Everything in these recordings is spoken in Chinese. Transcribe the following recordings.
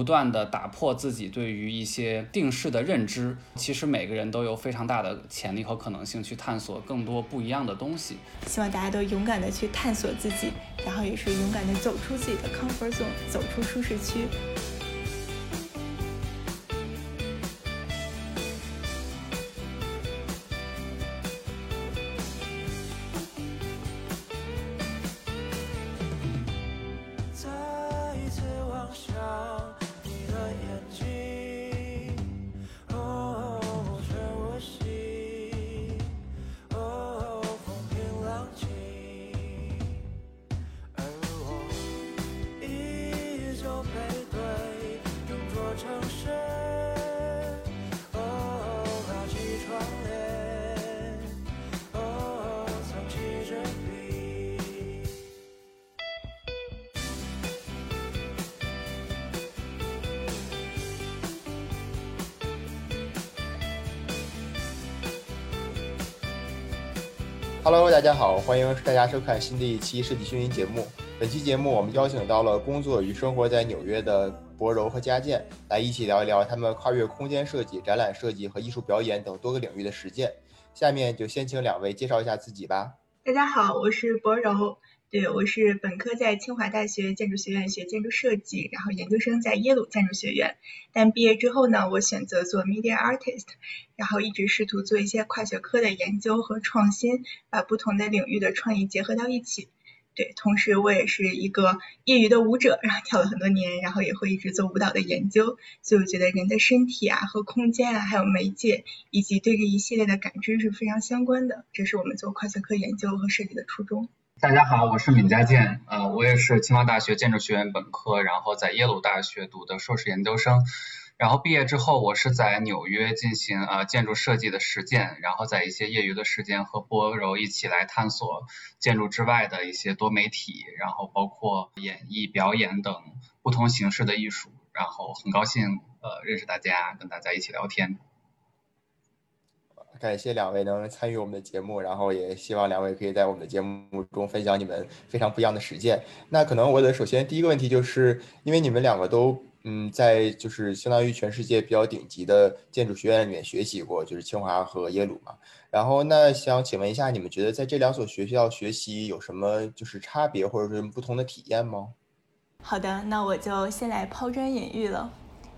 不断的打破自己对于一些定式的认知。其实每个人都有非常大的潜力和可能性去探索更多不一样的东西。希望大家都勇敢的去探索自己，然后也是勇敢的走出自己的 comfort zone，走出舒适区。大家好，欢迎大家收看新的一期设计训练节目。本期节目我们邀请到了工作与生活在纽约的博柔和佳健，来一起聊一聊他们跨越空间设计、展览设计和艺术表演等多个领域的实践。下面就先请两位介绍一下自己吧。大家好，我是博柔。对，我是本科在清华大学建筑学院学建筑设计，然后研究生在耶鲁建筑学院。但毕业之后呢，我选择做 media artist，然后一直试图做一些跨学科的研究和创新，把不同的领域的创意结合到一起。对，同时我也是一个业余的舞者，然后跳了很多年，然后也会一直做舞蹈的研究。所以我觉得人的身体啊和空间啊，还有媒介以及对这一系列的感知是非常相关的。这是我们做跨学科研究和设计的初衷。大家好，我是闵家健，呃，我也是清华大学建筑学院本科，然后在耶鲁大学读的硕士研究生，然后毕业之后，我是在纽约进行呃建筑设计的实践，然后在一些业余的时间和波柔一起来探索建筑之外的一些多媒体，然后包括演绎、表演等不同形式的艺术，然后很高兴呃认识大家，跟大家一起聊天。感谢两位能参与我们的节目，然后也希望两位可以在我们的节目中分享你们非常不一样的实践。那可能我的首先第一个问题就是，因为你们两个都嗯在就是相当于全世界比较顶级的建筑学院里面学习过，就是清华和耶鲁嘛。然后那想请问一下，你们觉得在这两所学校学习有什么就是差别或者是不同的体验吗？好的，那我就先来抛砖引玉了。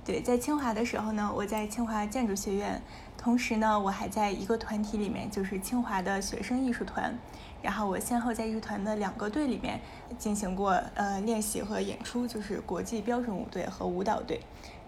对，在清华的时候呢，我在清华建筑学院。同时呢，我还在一个团体里面，就是清华的学生艺术团。然后我先后在艺术团的两个队里面进行过呃练习和演出，就是国际标准舞队和舞蹈队。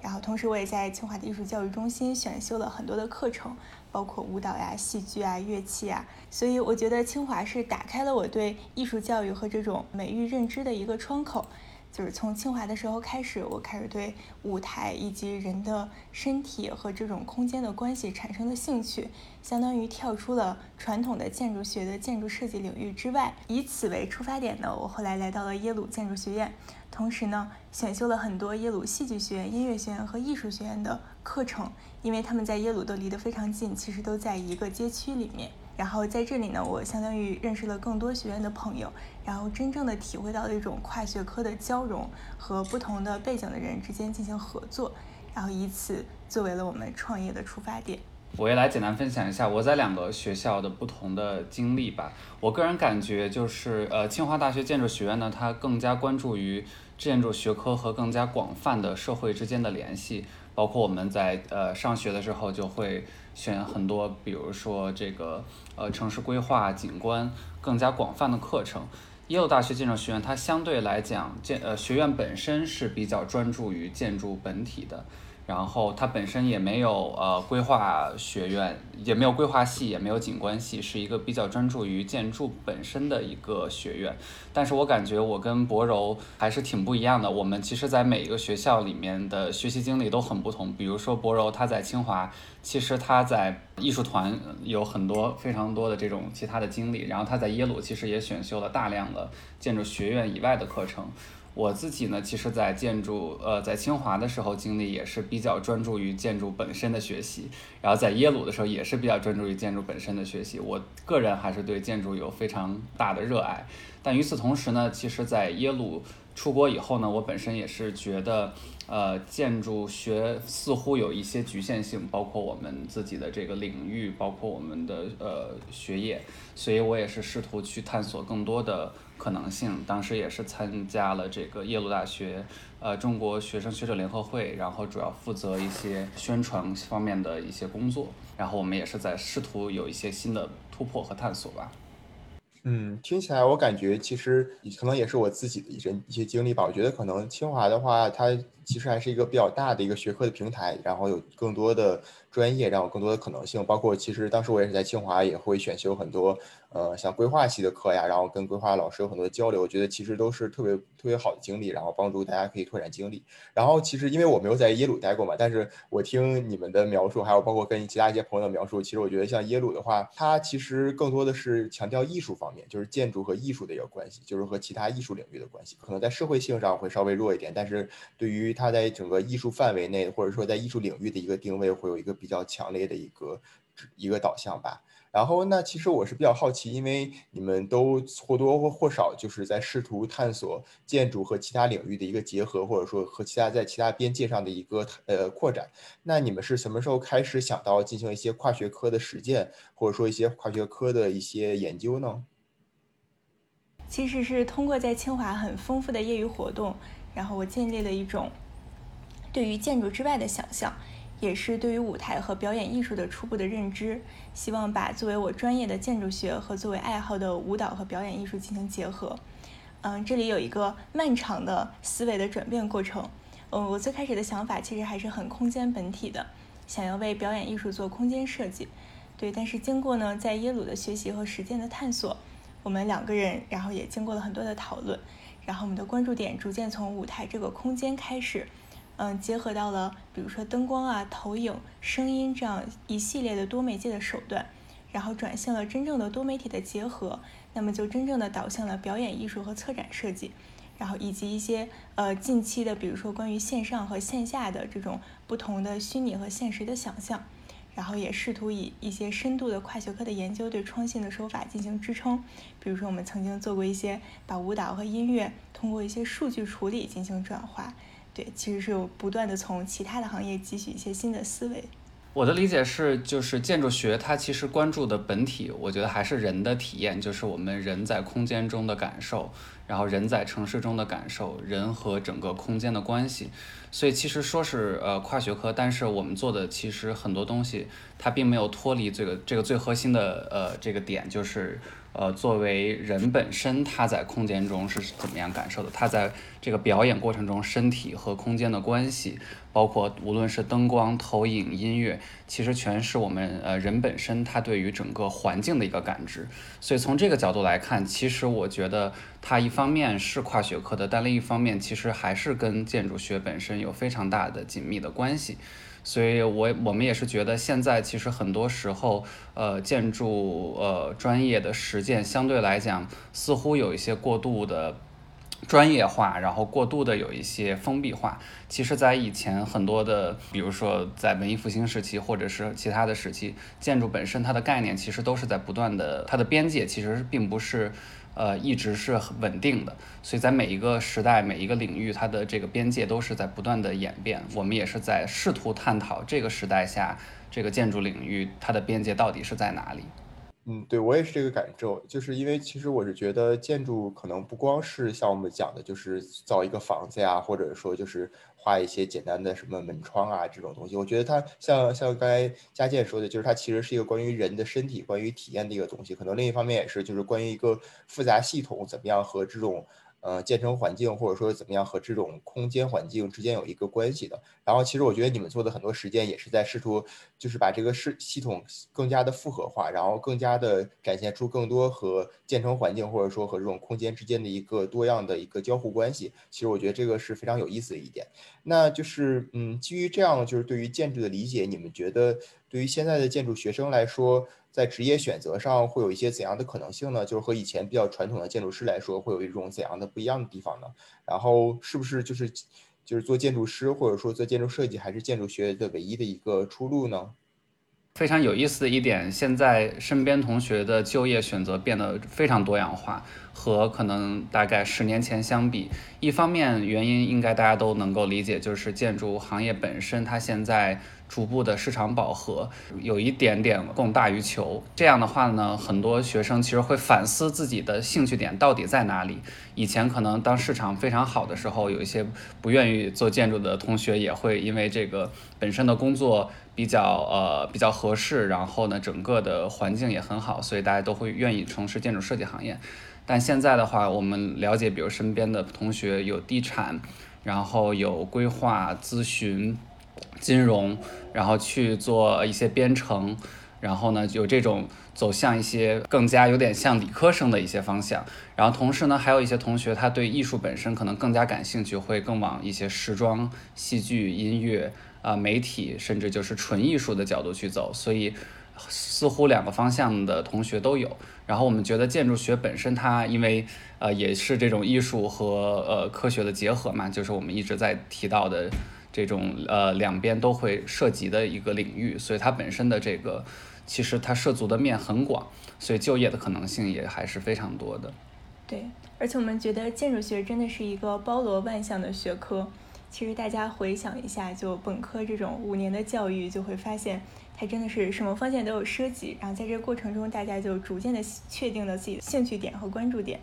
然后同时我也在清华的艺术教育中心选修了很多的课程，包括舞蹈呀、戏剧啊、乐器啊。所以我觉得清华是打开了我对艺术教育和这种美育认知的一个窗口。就是从清华的时候开始，我开始对舞台以及人的身体和这种空间的关系产生了兴趣，相当于跳出了传统的建筑学的建筑设计领域之外。以此为出发点呢，我后来来到了耶鲁建筑学院，同时呢，选修了很多耶鲁戏剧学院、音乐学院和艺术学院的课程，因为他们在耶鲁都离得非常近，其实都在一个街区里面。然后在这里呢，我相当于认识了更多学院的朋友，然后真正的体会到了一种跨学科的交融和不同的背景的人之间进行合作，然后以此作为了我们创业的出发点。我也来简单分享一下我在两个学校的不同的经历吧。我个人感觉就是，呃，清华大学建筑学院呢，它更加关注于建筑学科和更加广泛的社会之间的联系，包括我们在呃上学的时候就会。选很多，比如说这个呃城市规划、景观更加广泛的课程。耶鲁大学建筑学院它相对来讲建呃学院本身是比较专注于建筑本体的。然后它本身也没有呃规划学院，也没有规划系，也没有景观系，是一个比较专注于建筑本身的一个学院。但是我感觉我跟博柔还是挺不一样的。我们其实，在每一个学校里面的学习经历都很不同。比如说博柔他在清华，其实他在艺术团有很多非常多的这种其他的经历。然后他在耶鲁其实也选修了大量的建筑学院以外的课程。我自己呢，其实，在建筑，呃，在清华的时候经历也是比较专注于建筑本身的学习，然后在耶鲁的时候也是比较专注于建筑本身的学习。我个人还是对建筑有非常大的热爱，但与此同时呢，其实，在耶鲁出国以后呢，我本身也是觉得，呃，建筑学似乎有一些局限性，包括我们自己的这个领域，包括我们的呃学业，所以我也是试图去探索更多的可能性。当时也是参加了这个耶鲁大学呃中国学生学者联合会，然后主要负责一些宣传方面的一些工作，然后我们也是在试图有一些新的突破和探索吧。嗯，听起来我感觉其实可能也是我自己的一些一些经历吧。我觉得可能清华的话，它其实还是一个比较大的一个学科的平台，然后有更多的专业，然后更多的可能性。包括其实当时我也是在清华，也会选修很多。呃，像规划系的课呀，然后跟规划老师有很多交流，我觉得其实都是特别特别好的经历，然后帮助大家可以拓展经历。然后其实因为我没有在耶鲁待过嘛，但是我听你们的描述，还有包括跟其他一些朋友的描述，其实我觉得像耶鲁的话，它其实更多的是强调艺术方面，就是建筑和艺术的一个关系，就是和其他艺术领域的关系，可能在社会性上会稍微弱一点，但是对于它在整个艺术范围内，或者说在艺术领域的一个定位，会有一个比较强烈的一个一个导向吧。然后，那其实我是比较好奇，因为你们都或多或或少就是在试图探索建筑和其他领域的一个结合，或者说和其他在其他边界上的一个呃扩展。那你们是什么时候开始想到进行一些跨学科的实践，或者说一些跨学科的一些研究呢？其实是通过在清华很丰富的业余活动，然后我建立了一种对于建筑之外的想象。也是对于舞台和表演艺术的初步的认知，希望把作为我专业的建筑学和作为爱好的舞蹈和表演艺术进行结合。嗯，这里有一个漫长的思维的转变过程。嗯，我最开始的想法其实还是很空间本体的，想要为表演艺术做空间设计。对，但是经过呢在耶鲁的学习和实践的探索，我们两个人然后也经过了很多的讨论，然后我们的关注点逐渐从舞台这个空间开始。嗯，结合到了比如说灯光啊、投影、声音这样一系列的多媒介的手段，然后转向了真正的多媒体的结合，那么就真正的导向了表演艺术和策展设计，然后以及一些呃近期的比如说关于线上和线下的这种不同的虚拟和现实的想象，然后也试图以一些深度的跨学科的研究对创新的手法进行支撑，比如说我们曾经做过一些把舞蹈和音乐通过一些数据处理进行转化。对，其实是有不断的从其他的行业汲取一些新的思维。我的理解是，就是建筑学它其实关注的本体，我觉得还是人的体验，就是我们人在空间中的感受，然后人在城市中的感受，人和整个空间的关系。所以其实说是呃跨学科，但是我们做的其实很多东西，它并没有脱离这个这个最核心的呃这个点，就是。呃，作为人本身，他在空间中是怎么样感受的？他在这个表演过程中，身体和空间的关系，包括无论是灯光、投影、音乐，其实全是我们呃人本身他对于整个环境的一个感知。所以从这个角度来看，其实我觉得它一方面是跨学科的，但另一方面其实还是跟建筑学本身有非常大的紧密的关系。所以，我我们也是觉得，现在其实很多时候，呃，建筑呃专业的实践相对来讲，似乎有一些过度的专业化，然后过度的有一些封闭化。其实，在以前很多的，比如说在文艺复兴时期，或者是其他的时期，建筑本身它的概念其实都是在不断的，它的边界其实并不是。呃，一直是很稳定的，所以在每一个时代、每一个领域，它的这个边界都是在不断的演变。我们也是在试图探讨这个时代下这个建筑领域它的边界到底是在哪里。嗯，对我也是这个感受，就是因为其实我是觉得建筑可能不光是像我们讲的，就是造一个房子呀，或者说就是。画一些简单的什么门窗啊这种东西，我觉得它像像刚才佳健说的，就是它其实是一个关于人的身体、关于体验的一个东西。可能另一方面也是，就是关于一个复杂系统怎么样和这种。呃，建成环境或者说怎么样和这种空间环境之间有一个关系的。然后，其实我觉得你们做的很多实践也是在试图，就是把这个是系统更加的复合化，然后更加的展现出更多和建成环境或者说和这种空间之间的一个多样的一个交互关系。其实我觉得这个是非常有意思的一点。那就是，嗯，基于这样就是对于建筑的理解，你们觉得对于现在的建筑学生来说？在职业选择上会有一些怎样的可能性呢？就是和以前比较传统的建筑师来说，会有一种怎样的不一样的地方呢？然后是不是就是就是做建筑师或者说做建筑设计还是建筑学的唯一的一个出路呢？非常有意思的一点，现在身边同学的就业选择变得非常多样化，和可能大概十年前相比，一方面原因应该大家都能够理解，就是建筑行业本身它现在。逐步的市场饱和，有一点点供大于求。这样的话呢，很多学生其实会反思自己的兴趣点到底在哪里。以前可能当市场非常好的时候，有一些不愿意做建筑的同学也会因为这个本身的工作比较呃比较合适，然后呢整个的环境也很好，所以大家都会愿意从事建筑设计行业。但现在的话，我们了解，比如身边的同学有地产，然后有规划咨询。金融，然后去做一些编程，然后呢，有这种走向一些更加有点像理科生的一些方向。然后同时呢，还有一些同学他对艺术本身可能更加感兴趣，会更往一些时装、戏剧、音乐啊、媒体，甚至就是纯艺术的角度去走。所以似乎两个方向的同学都有。然后我们觉得建筑学本身它因为呃也是这种艺术和呃科学的结合嘛，就是我们一直在提到的。这种呃两边都会涉及的一个领域，所以它本身的这个其实它涉足的面很广，所以就业的可能性也还是非常多的。对，而且我们觉得建筑学真的是一个包罗万象的学科。其实大家回想一下，就本科这种五年的教育，就会发现它真的是什么方向都有涉及。然后在这个过程中，大家就逐渐的确定了自己的兴趣点和关注点。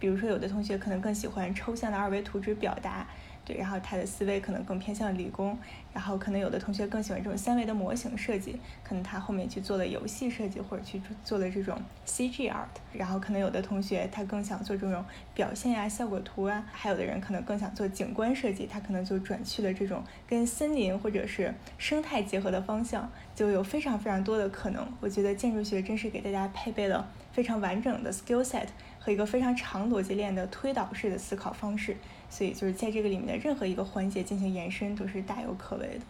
比如说，有的同学可能更喜欢抽象的二维图纸表达。对，然后他的思维可能更偏向理工，然后可能有的同学更喜欢这种三维的模型设计，可能他后面去做了游戏设计或者去做了这种 CG art，然后可能有的同学他更想做这种表现呀、效果图啊，还有的人可能更想做景观设计，他可能就转去了这种跟森林或者是生态结合的方向，就有非常非常多的可能。我觉得建筑学真是给大家配备了非常完整的 skill set 和一个非常长逻辑链的推导式的思考方式。所以就是在这个里面的任何一个环节进行延伸都是大有可为的，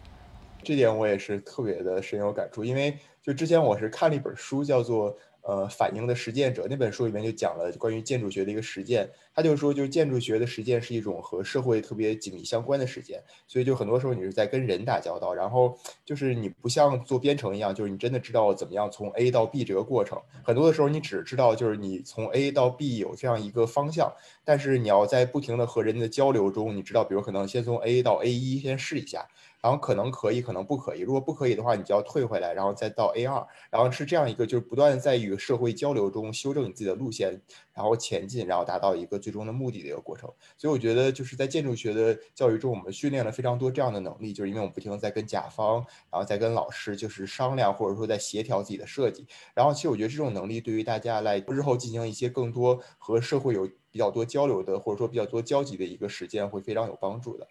这点我也是特别的深有感触，因为就之前我是看了一本书，叫做。呃，反应的实践者。那本书里面就讲了关于建筑学的一个实践，他就说，就是建筑学的实践是一种和社会特别紧密相关的实践，所以就很多时候你是在跟人打交道，然后就是你不像做编程一样，就是你真的知道怎么样从 A 到 B 这个过程，很多的时候你只知道就是你从 A 到 B 有这样一个方向，但是你要在不停的和人的交流中，你知道，比如可能先从 A 到 A 一先试一下。然后可能可以，可能不可以。如果不可以的话，你就要退回来，然后再到 A 二，然后是这样一个，就是不断在与社会交流中修正你自己的路线，然后前进，然后达到一个最终的目的的一个过程。所以我觉得就是在建筑学的教育中，我们训练了非常多这样的能力，就是因为我们不停的在跟甲方，然后再跟老师就是商量，或者说在协调自己的设计。然后其实我觉得这种能力对于大家来日后进行一些更多和社会有比较多交流的，或者说比较多交集的一个实践，会非常有帮助的。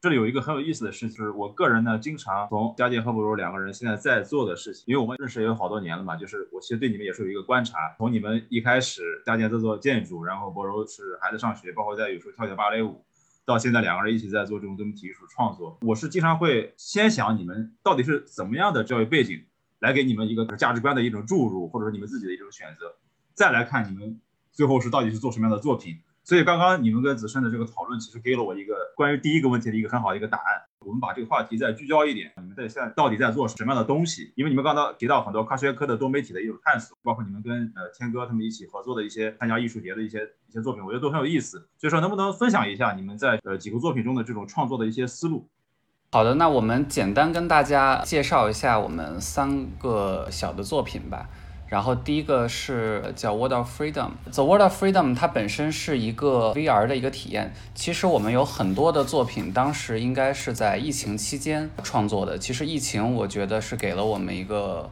这里有一个很有意思的事情，就是我个人呢，经常从佳杰和博如两个人现在在做的事情，因为我们认识也有好多年了嘛，就是我其实对你们也是有一个观察，从你们一开始佳杰在做建筑，然后博如是孩子上学，包括在有时候跳跳芭蕾舞，到现在两个人一起在做这种多媒体艺术创作，我是经常会先想你们到底是怎么样的教育背景，来给你们一个价值观的一种注入，或者说你们自己的一种选择，再来看你们最后是到底是做什么样的作品。所以刚刚你们跟子申的这个讨论，其实给了我一个关于第一个问题的一个很好的一个答案。我们把这个话题再聚焦一点，你们在现在到底在做什么样的东西？因为你们刚刚提到很多跨学科的多媒体的一种探索，包括你们跟呃天哥他们一起合作的一些参加艺术节的一些一些作品，我觉得都很有意思。所以说，能不能分享一下你们在呃几个作品中的这种创作的一些思路？好的，那我们简单跟大家介绍一下我们三个小的作品吧。然后第一个是叫 World of Freedom，The World of Freedom 它本身是一个 VR 的一个体验。其实我们有很多的作品，当时应该是在疫情期间创作的。其实疫情我觉得是给了我们一个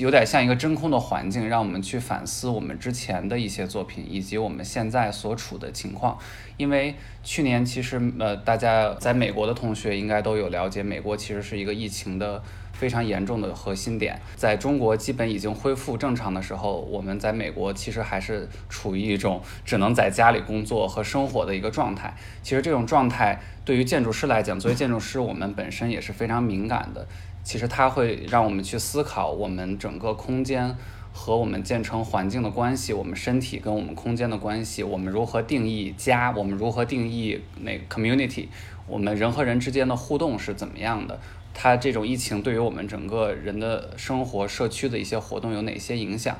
有点像一个真空的环境，让我们去反思我们之前的一些作品以及我们现在所处的情况。因为去年其实呃大家在美国的同学应该都有了解，美国其实是一个疫情的。非常严重的核心点，在中国基本已经恢复正常的时候，我们在美国其实还是处于一种只能在家里工作和生活的一个状态。其实这种状态对于建筑师来讲，作为建筑师，我们本身也是非常敏感的。其实它会让我们去思考我们整个空间和我们建成环境的关系，我们身体跟我们空间的关系，我们如何定义家，我们如何定义那 community。我们人和人之间的互动是怎么样的，它这种疫情对于我们整个人的生活、社区的一些活动有哪些影响。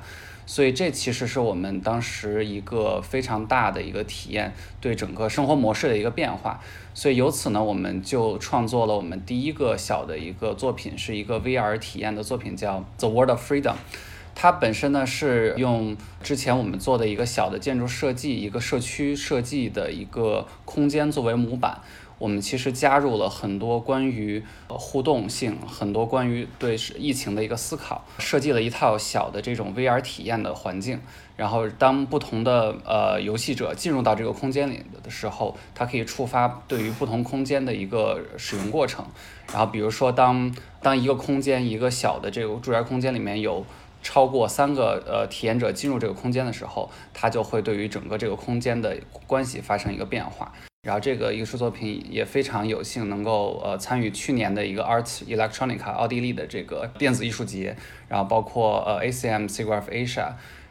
所以这其实是我们当时一个非常大的一个体验，对整个生活模式的一个变化。所以由此呢，我们就创作了我们第一个小的一个作品，是一个 VR 体验的作品，叫《The World of Freedom》。它本身呢是用之前我们做的一个小的建筑设计、一个社区设计的一个空间作为模板。我们其实加入了很多关于互动性，很多关于对疫情的一个思考，设计了一套小的这种 VR 体验的环境。然后当不同的呃游戏者进入到这个空间里的时候，它可以触发对于不同空间的一个使用过程。然后比如说当当一个空间一个小的这个住宅空间里面有超过三个呃体验者进入这个空间的时候，它就会对于整个这个空间的关系发生一个变化。然后这个艺术作品也非常有幸能够呃参与去年的一个 Art Electronica 奥地利的这个电子艺术节，然后包括呃 ACM SIGGRAPH Asia，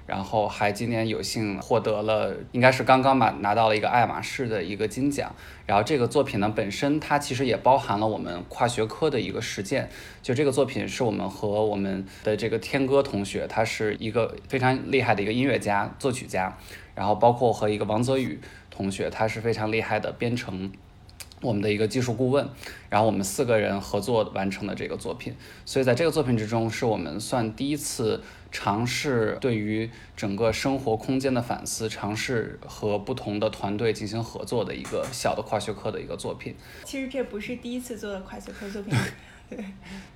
然后还今年有幸获得了应该是刚刚吧拿到了一个爱马仕的一个金奖。然后这个作品呢本身它其实也包含了我们跨学科的一个实践，就这个作品是我们和我们的这个天歌同学，他是一个非常厉害的一个音乐家作曲家，然后包括和一个王泽宇。同学，他是非常厉害的编程，我们的一个技术顾问，然后我们四个人合作完成的这个作品，所以在这个作品之中，是我们算第一次尝试对于整个生活空间的反思，尝试和不同的团队进行合作的一个小的跨学科的一个作品。其实这不是第一次做的跨学科作品，对，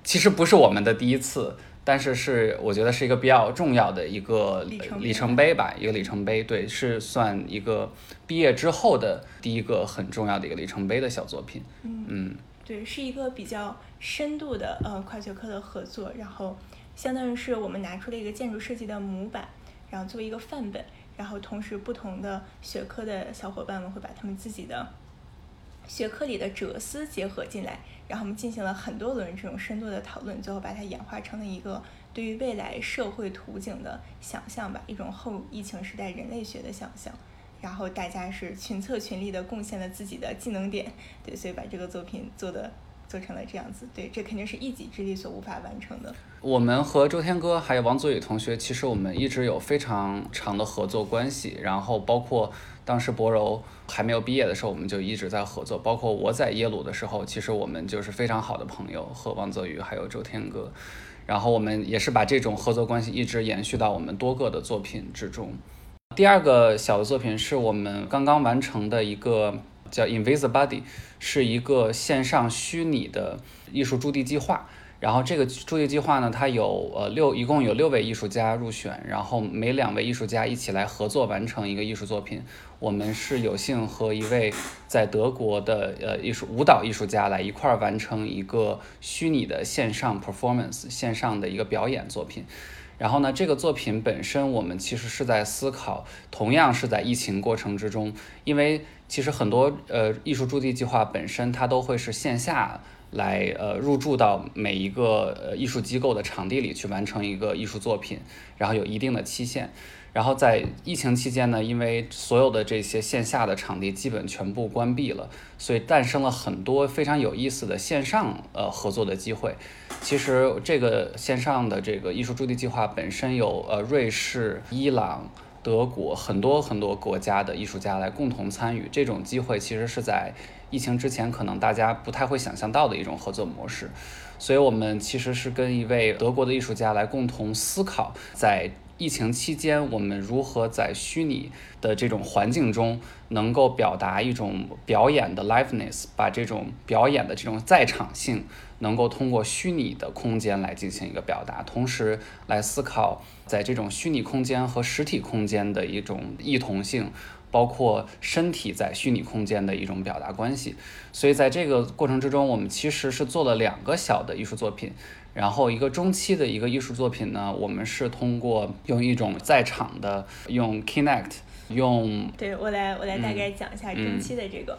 其实不是我们的第一次。但是是我觉得是一个比较重要的一个里程碑吧，一个里程碑，对，是算一个毕业之后的第一个很重要的一个里程碑的小作品。嗯，对，是一个比较深度的呃跨学科的合作，然后相当于是我们拿出了一个建筑设计的模板，然后作为一个范本，然后同时不同的学科的小伙伴们会把他们自己的学科里的哲思结合进来。然后我们进行了很多轮这种深度的讨论，最后把它演化成了一个对于未来社会图景的想象吧，一种后疫情时代人类学的想象。然后大家是群策群力的贡献了自己的技能点，对，所以把这个作品做的做成了这样子。对，这肯定是一己之力所无法完成的。我们和周天歌还有王祖宇同学，其实我们一直有非常长的合作关系，然后包括。当时博柔还没有毕业的时候，我们就一直在合作。包括我在耶鲁的时候，其实我们就是非常好的朋友，和王泽宇还有周天歌。然后我们也是把这种合作关系一直延续到我们多个的作品之中。第二个小的作品是我们刚刚完成的一个叫 Invisibody，是一个线上虚拟的艺术驻地计划。然后这个驻地计划呢，它有呃六，一共有六位艺术家入选，然后每两位艺术家一起来合作完成一个艺术作品。我们是有幸和一位在德国的呃艺术舞蹈艺术家来一块儿完成一个虚拟的线上 performance 线上的一个表演作品。然后呢，这个作品本身我们其实是在思考，同样是在疫情过程之中，因为其实很多呃艺术驻地计划本身它都会是线下。来呃入驻到每一个呃艺术机构的场地里去完成一个艺术作品，然后有一定的期限。然后在疫情期间呢，因为所有的这些线下的场地基本全部关闭了，所以诞生了很多非常有意思的线上呃合作的机会。其实这个线上的这个艺术驻地计划本身有呃瑞士、伊朗、德国很多很多国家的艺术家来共同参与。这种机会其实是在。疫情之前，可能大家不太会想象到的一种合作模式，所以我们其实是跟一位德国的艺术家来共同思考，在疫情期间，我们如何在虚拟的这种环境中，能够表达一种表演的 liveness，把这种表演的这种在场性，能够通过虚拟的空间来进行一个表达，同时来思考在这种虚拟空间和实体空间的一种异同性。包括身体在虚拟空间的一种表达关系，所以在这个过程之中，我们其实是做了两个小的艺术作品，然后一个中期的一个艺术作品呢，我们是通过用一种在场的用 Kinect 用，对我来我来大概讲一下中期的这个，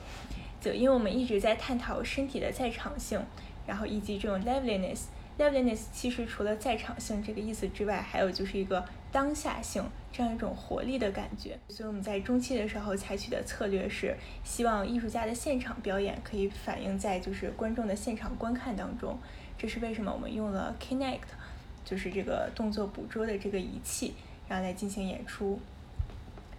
就因为我们一直在探讨身体的在场性，然后以及这种 liveliness，liveliness 其实除了在场性这个意思之外，还有就是一个当下性这样一种活力的感觉。所以我们在中期的时候采取的策略是，希望艺术家的现场表演可以反映在就是观众的现场观看当中。这是为什么我们用了 Kinect，就是这个动作捕捉的这个仪器，然后来进行演出。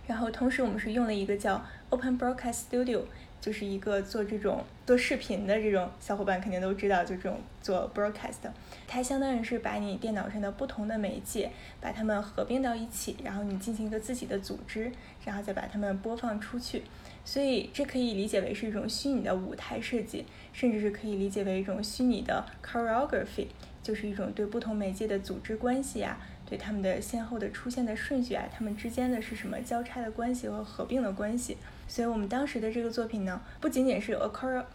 然后同时我们是用了一个叫 Open Broadcast Studio。就是一个做这种做视频的这种小伙伴肯定都知道，就这种做 broadcast，它相当于是把你电脑上的不同的媒介，把它们合并到一起，然后你进行一个自己的组织，然后再把它们播放出去。所以这可以理解为是一种虚拟的舞台设计，甚至是可以理解为一种虚拟的 choreography，就是一种对不同媒介的组织关系啊。对他们的先后的出现的顺序啊，他们之间的是什么交叉的关系和合并的关系？所以我们当时的这个作品呢，不仅仅是 a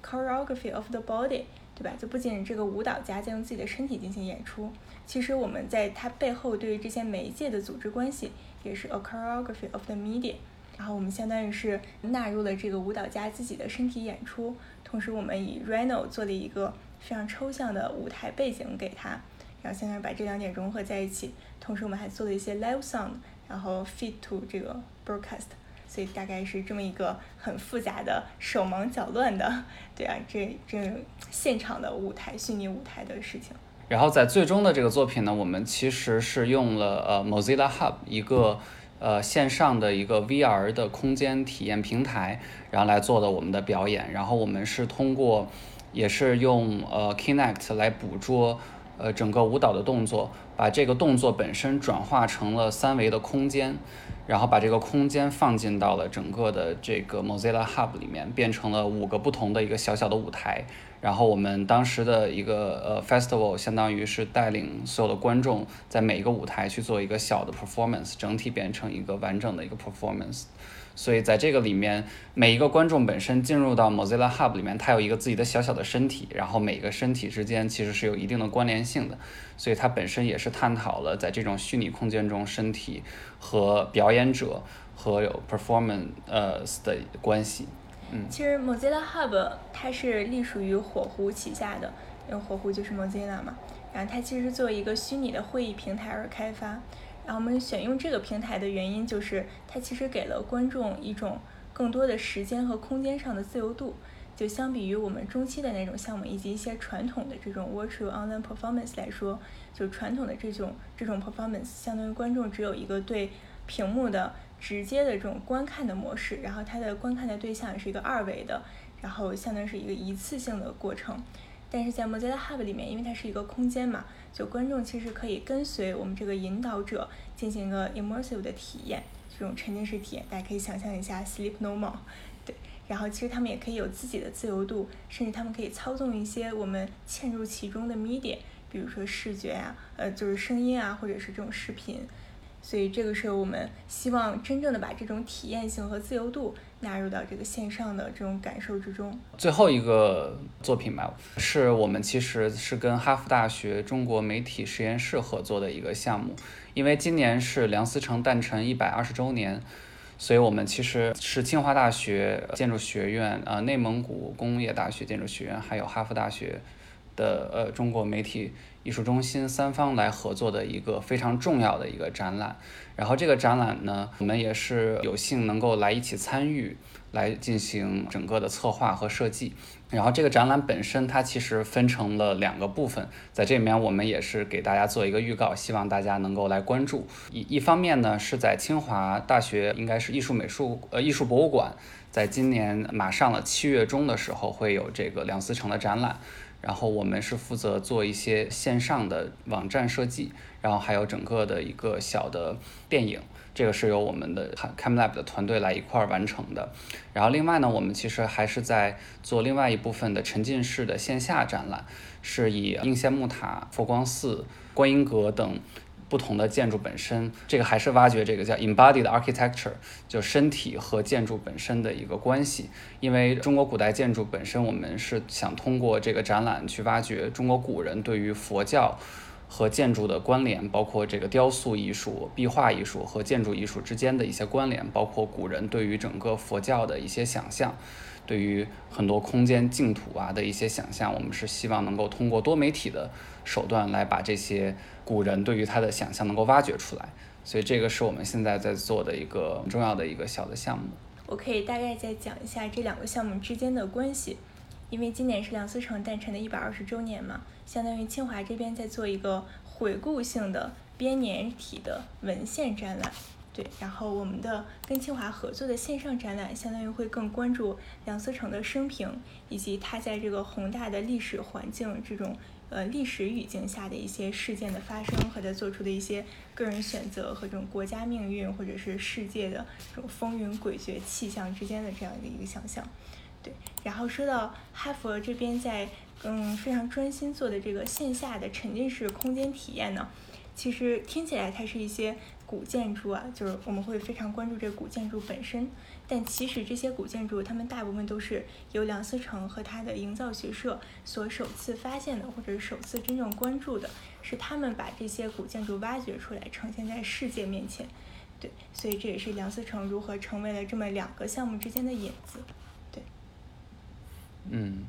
choreography of the body，对吧？就不仅这个舞蹈家在用自己的身体进行演出，其实我们在它背后对于这些媒介的组织关系，也是 a choreography of the media。然后我们相当于是纳入了这个舞蹈家自己的身体演出，同时我们以 Reno 做了一个非常抽象的舞台背景给他。然后现在把这两点融合在一起，同时我们还做了一些 live sound，然后 feed to 这个 broadcast，所以大概是这么一个很复杂的、手忙脚乱的，对啊，这这现场的舞台、虚拟舞台的事情。然后在最终的这个作品呢，我们其实是用了呃 Mozilla Hub 一个呃线上的一个 VR 的空间体验平台，然后来做的我们的表演。然后我们是通过，也是用呃 Kinect 来捕捉。呃，整个舞蹈的动作，把这个动作本身转化成了三维的空间，然后把这个空间放进到了整个的这个 Mozilla Hub 里面，变成了五个不同的一个小小的舞台。然后我们当时的一个呃 festival，相当于是带领所有的观众在每一个舞台去做一个小的 performance，整体变成一个完整的一个 performance。所以在这个里面，每一个观众本身进入到 Mozilla Hub 里面，它有一个自己的小小的身体，然后每个身体之间其实是有一定的关联性的，所以它本身也是探讨了在这种虚拟空间中身体和表演者和有 performance 呃的关系。嗯，其实 Mozilla Hub 它是隶属于火狐旗下的，因为火狐就是 Mozilla 嘛，然后它其实作为一个虚拟的会议平台而开发。然后我们选用这个平台的原因，就是它其实给了观众一种更多的时间和空间上的自由度。就相比于我们中期的那种项目以及一些传统的这种 virtual online performance 来说，就传统的这种这种 performance，相当于观众只有一个对屏幕的直接的这种观看的模式，然后它的观看的对象也是一个二维的，然后相当于是一个一次性的过程。但是在 Mozilla Hub 里面，因为它是一个空间嘛。就观众其实可以跟随我们这个引导者进行一个 immersive 的体验，这种沉浸式体验，大家可以想象一下 Sleep No More，对，然后其实他们也可以有自己的自由度，甚至他们可以操纵一些我们嵌入其中的 media，比如说视觉啊，呃，就是声音啊，或者是这种视频。所以这个是我们希望真正的把这种体验性和自由度纳入到这个线上的这种感受之中。最后一个作品吧，是我们其实是跟哈佛大学中国媒体实验室合作的一个项目，因为今年是梁思成诞辰一百二十周年，所以我们其实是清华大学建筑学院、呃内蒙古工业大学建筑学院，还有哈佛大学的呃中国媒体。艺术中心三方来合作的一个非常重要的一个展览，然后这个展览呢，我们也是有幸能够来一起参与，来进行整个的策划和设计。然后这个展览本身它其实分成了两个部分，在这里面我们也是给大家做一个预告，希望大家能够来关注。一一方面呢是在清华大学，应该是艺术美术呃艺术博物馆，在今年马上了七月中的时候会有这个梁思成的展览。然后我们是负责做一些线上的网站设计，然后还有整个的一个小的电影，这个是由我们的 CamLab 的团队来一块儿完成的。然后另外呢，我们其实还是在做另外一部分的沉浸式的线下展览，是以应县木塔、佛光寺、观音阁等。不同的建筑本身，这个还是挖掘这个叫 embodied architecture，就身体和建筑本身的一个关系。因为中国古代建筑本身，我们是想通过这个展览去挖掘中国古人对于佛教和建筑的关联，包括这个雕塑艺术、壁画艺术和建筑艺术之间的一些关联，包括古人对于整个佛教的一些想象。对于很多空间净土啊的一些想象，我们是希望能够通过多媒体的手段来把这些古人对于他的想象能够挖掘出来。所以这个是我们现在在做的一个重要的一个小的项目。我可以大概再讲一下这两个项目之间的关系，因为今年是梁思成诞辰的一百二十周年嘛，相当于清华这边在做一个回顾性的编年体的文献展览。对，然后我们的跟清华合作的线上展览，相当于会更关注梁思成的生平，以及他在这个宏大的历史环境这种呃历史语境下的一些事件的发生和他做出的一些个人选择和这种国家命运或者是世界的这种风云诡谲气象之间的这样的一个想象。对，然后说到哈佛这边在嗯非常专心做的这个线下的沉浸式空间体验呢，其实听起来它是一些。古建筑啊，就是我们会非常关注这古建筑本身，但其实这些古建筑，它们大部分都是由梁思成和他的营造学社所首次发现的，或者是首次真正关注的，是他们把这些古建筑挖掘出来，呈现在世界面前。对，所以这也是梁思成如何成为了这么两个项目之间的引子。对，嗯，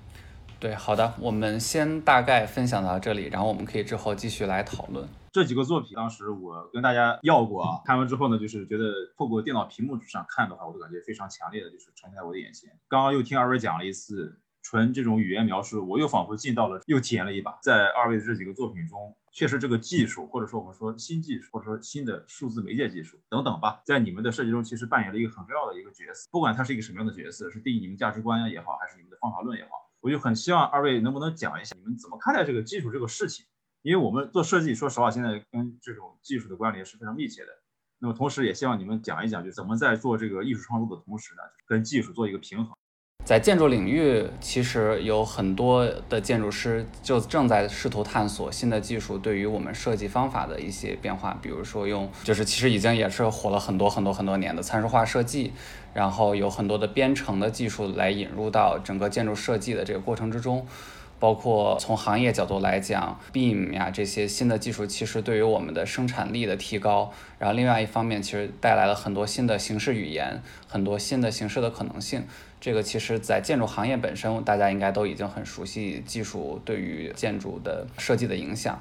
对，好的，我们先大概分享到这里，然后我们可以之后继续来讨论。这几个作品，当时我跟大家要过啊，看完之后呢，就是觉得透过电脑屏幕上看的话，我都感觉非常强烈的，就是呈现在我的眼前。刚刚又听二位讲了一次纯这种语言描述，我又仿佛进到了，又体验了一把。在二位的这几个作品中，确实这个技术，或者说我们说新技术，或者说新的数字媒介技术等等吧，在你们的设计中其实扮演了一个很重要的一个角色。不管它是一个什么样的角色，是定义你们价值观也好，还是你们的方法论也好，我就很希望二位能不能讲一下你们怎么看待这个技术这个事情。因为我们做设计，说实话，现在跟这种技术的关联是非常密切的。那么，同时也希望你们讲一讲，就怎么在做这个艺术创作的同时呢，跟技术做一个平衡。在建筑领域，其实有很多的建筑师就正在试图探索新的技术对于我们设计方法的一些变化。比如说，用就是其实已经也是火了很多很多很多年的参数化设计，然后有很多的编程的技术来引入到整个建筑设计的这个过程之中。包括从行业角度来讲，BIM 呀这些新的技术，其实对于我们的生产力的提高，然后另外一方面，其实带来了很多新的形式语言，很多新的形式的可能性。这个其实，在建筑行业本身，大家应该都已经很熟悉技术对于建筑的设计的影响。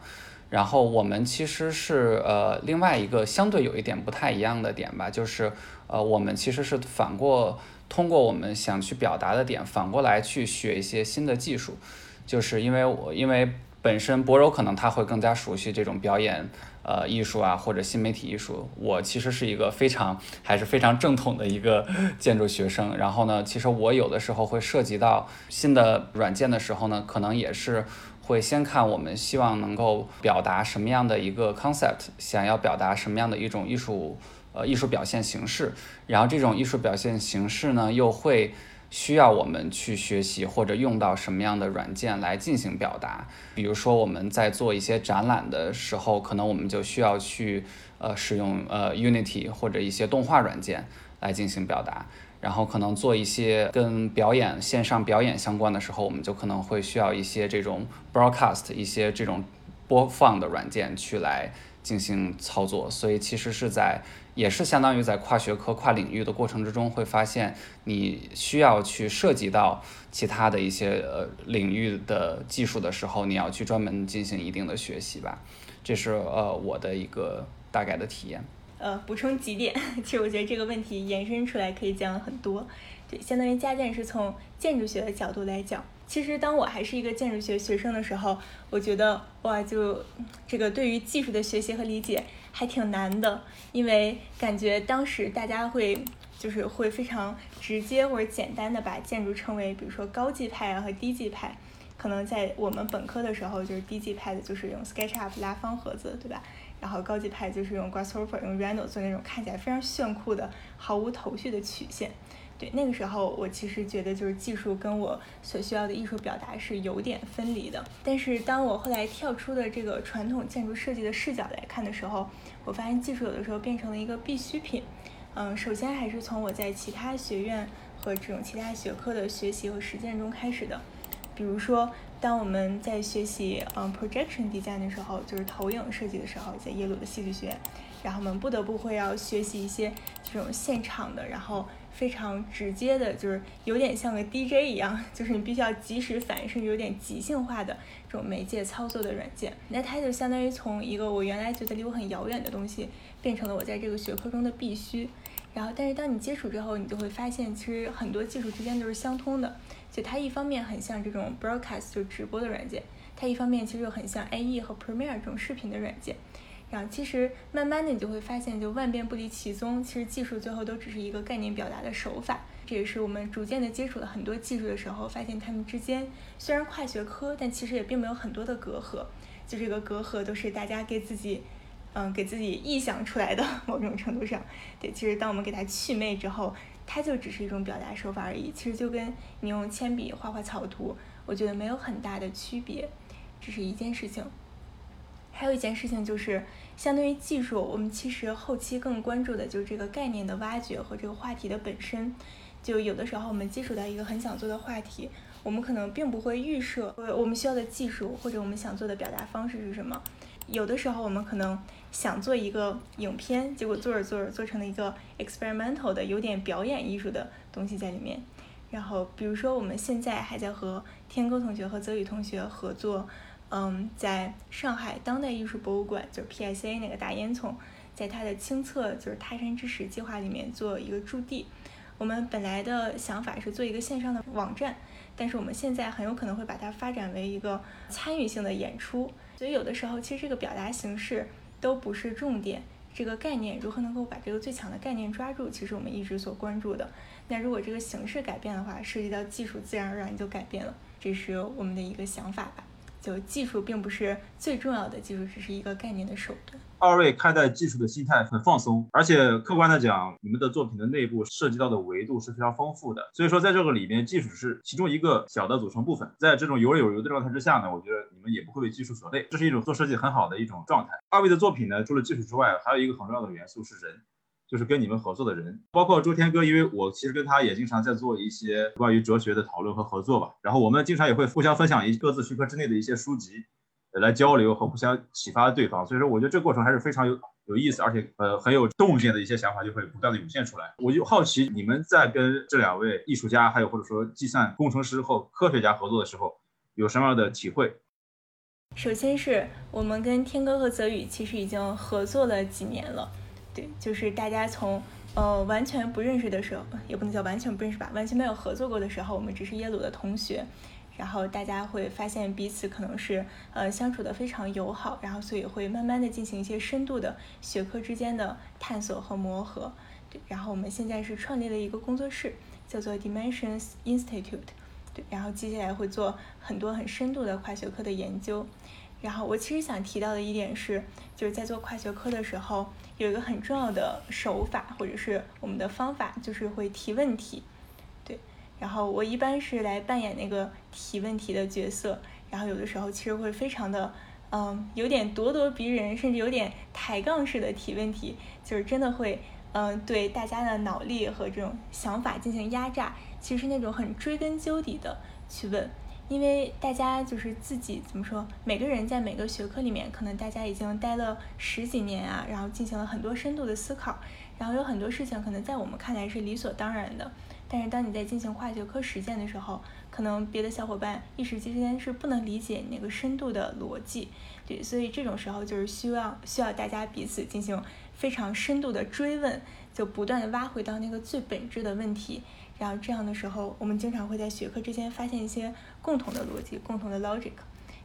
然后我们其实是呃另外一个相对有一点不太一样的点吧，就是呃我们其实是反过通过我们想去表达的点，反过来去学一些新的技术。就是因为我因为本身博柔可能他会更加熟悉这种表演呃艺术啊或者新媒体艺术，我其实是一个非常还是非常正统的一个 建筑学生。然后呢，其实我有的时候会涉及到新的软件的时候呢，可能也是会先看我们希望能够表达什么样的一个 concept，想要表达什么样的一种艺术呃艺术表现形式，然后这种艺术表现形式呢又会。需要我们去学习或者用到什么样的软件来进行表达？比如说我们在做一些展览的时候，可能我们就需要去呃使用呃 Unity 或者一些动画软件来进行表达。然后可能做一些跟表演线上表演相关的时候，我们就可能会需要一些这种 broadcast 一些这种播放的软件去来进行操作。所以其实是在。也是相当于在跨学科、跨领域的过程之中，会发现你需要去涉及到其他的一些呃领域的技术的时候，你要去专门进行一定的学习吧。这是呃我的一个大概的体验。呃，补充几点，其实我觉得这个问题延伸出来可以讲很多。对，相当于家电是从建筑学的角度来讲。其实当我还是一个建筑学学生的时候，我觉得哇，就这个对于技术的学习和理解还挺难的，因为感觉当时大家会就是会非常直接或者简单的把建筑称为，比如说高级派啊和低级派。可能在我们本科的时候，就是低级派的就是用 SketchUp 拉方盒子，对吧？然后高级派就是用 Grasshopper 用 Rhino 做那种看起来非常炫酷的毫无头绪的曲线。对，那个时候我其实觉得就是技术跟我所需要的艺术表达是有点分离的。但是当我后来跳出的这个传统建筑设计的视角来看的时候，我发现技术有的时候变成了一个必需品。嗯，首先还是从我在其他学院和这种其他学科的学习和实践中开始的。比如说，当我们在学习嗯 projection design 的时候，就是投影设计的时候，在耶鲁的戏剧学院，然后我们不得不会要学习一些这种现场的，然后。非常直接的，就是有点像个 DJ 一样，就是你必须要及时反应，甚至有点即兴化的这种媒介操作的软件。那它就相当于从一个我原来觉得离我很遥远的东西，变成了我在这个学科中的必须。然后，但是当你接触之后，你就会发现，其实很多技术之间都是相通的。就它一方面很像这种 broadcast 就直播的软件，它一方面其实又很像 AE 和 Premiere 这种视频的软件。然后其实慢慢的你就会发现，就万变不离其宗，其实技术最后都只是一个概念表达的手法。这也是我们逐渐的接触了很多技术的时候，发现它们之间虽然跨学科，但其实也并没有很多的隔阂。就这个隔阂都是大家给自己，嗯，给自己臆想出来的。某种程度上，对，其实当我们给它去魅之后，它就只是一种表达手法而已。其实就跟你用铅笔画画草图，我觉得没有很大的区别，这是一件事情。还有一件事情就是，相对于技术，我们其实后期更关注的就是这个概念的挖掘和这个话题的本身。就有的时候我们接触到一个很想做的话题，我们可能并不会预设我们需要的技术或者我们想做的表达方式是什么。有的时候我们可能想做一个影片，结果做着做着做成了一个 experimental 的有点表演艺术的东西在里面。然后比如说我们现在还在和天歌同学和泽宇同学合作。嗯，在上海当代艺术博物馆，就是 PSA 那个大烟囱，在它的清册就是他山之石计划里面做一个驻地。我们本来的想法是做一个线上的网站，但是我们现在很有可能会把它发展为一个参与性的演出。所以有的时候，其实这个表达形式都不是重点，这个概念如何能够把这个最强的概念抓住，其实我们一直所关注的。那如果这个形式改变的话，涉及到技术，自然而然就改变了。这是我们的一个想法吧。就技术并不是最重要的，技术只是一个概念的手段。二位看待技术的心态很放松，而且客观的讲，你们的作品的内部涉及到的维度是非常丰富的。所以说，在这个里面，技术是其中一个小的组成部分。在这种有刃有余的状态之下呢，我觉得你们也不会为技术所累，这是一种做设计很好的一种状态。二位的作品呢，除了技术之外，还有一个很重要的元素是人。就是跟你们合作的人，包括周天哥，因为我其实跟他也经常在做一些关于哲学的讨论和合作吧。然后我们经常也会互相分享一各自学科之内的一些书籍，来交流和互相启发对方。所以说，我觉得这个过程还是非常有有意思，而且呃很有洞见的一些想法就会不断的涌现出来。我就好奇，你们在跟这两位艺术家，还有或者说计算工程师或科学家合作的时候，有什么样的体会？首先是我们跟天哥和泽宇其实已经合作了几年了。对，就是大家从呃完全不认识的时候，也不能叫完全不认识吧，完全没有合作过的时候，我们只是耶鲁的同学，然后大家会发现彼此可能是呃相处的非常友好，然后所以会慢慢的进行一些深度的学科之间的探索和磨合。对，然后我们现在是创立了一个工作室，叫做 Dimensions Institute。对，然后接下来会做很多很深度的跨学科的研究。然后我其实想提到的一点是，就是在做跨学科的时候，有一个很重要的手法或者是我们的方法，就是会提问题。然后我一般是来扮演那个提问题的角色，然后有的时候其实会非常的，嗯，有点咄咄逼人，甚至有点抬杠式的提问题，就是真的会，嗯，对大家的脑力和这种想法进行压榨，其实那种很追根究底的去问。因为大家就是自己怎么说，每个人在每个学科里面，可能大家已经待了十几年啊，然后进行了很多深度的思考，然后有很多事情可能在我们看来是理所当然的，但是当你在进行跨学科实践的时候，可能别的小伙伴一时之间是不能理解那个深度的逻辑，对，所以这种时候就是需要需要大家彼此进行非常深度的追问，就不断的挖回到那个最本质的问题。然后这样的时候，我们经常会在学科之间发现一些共同的逻辑、共同的 logic，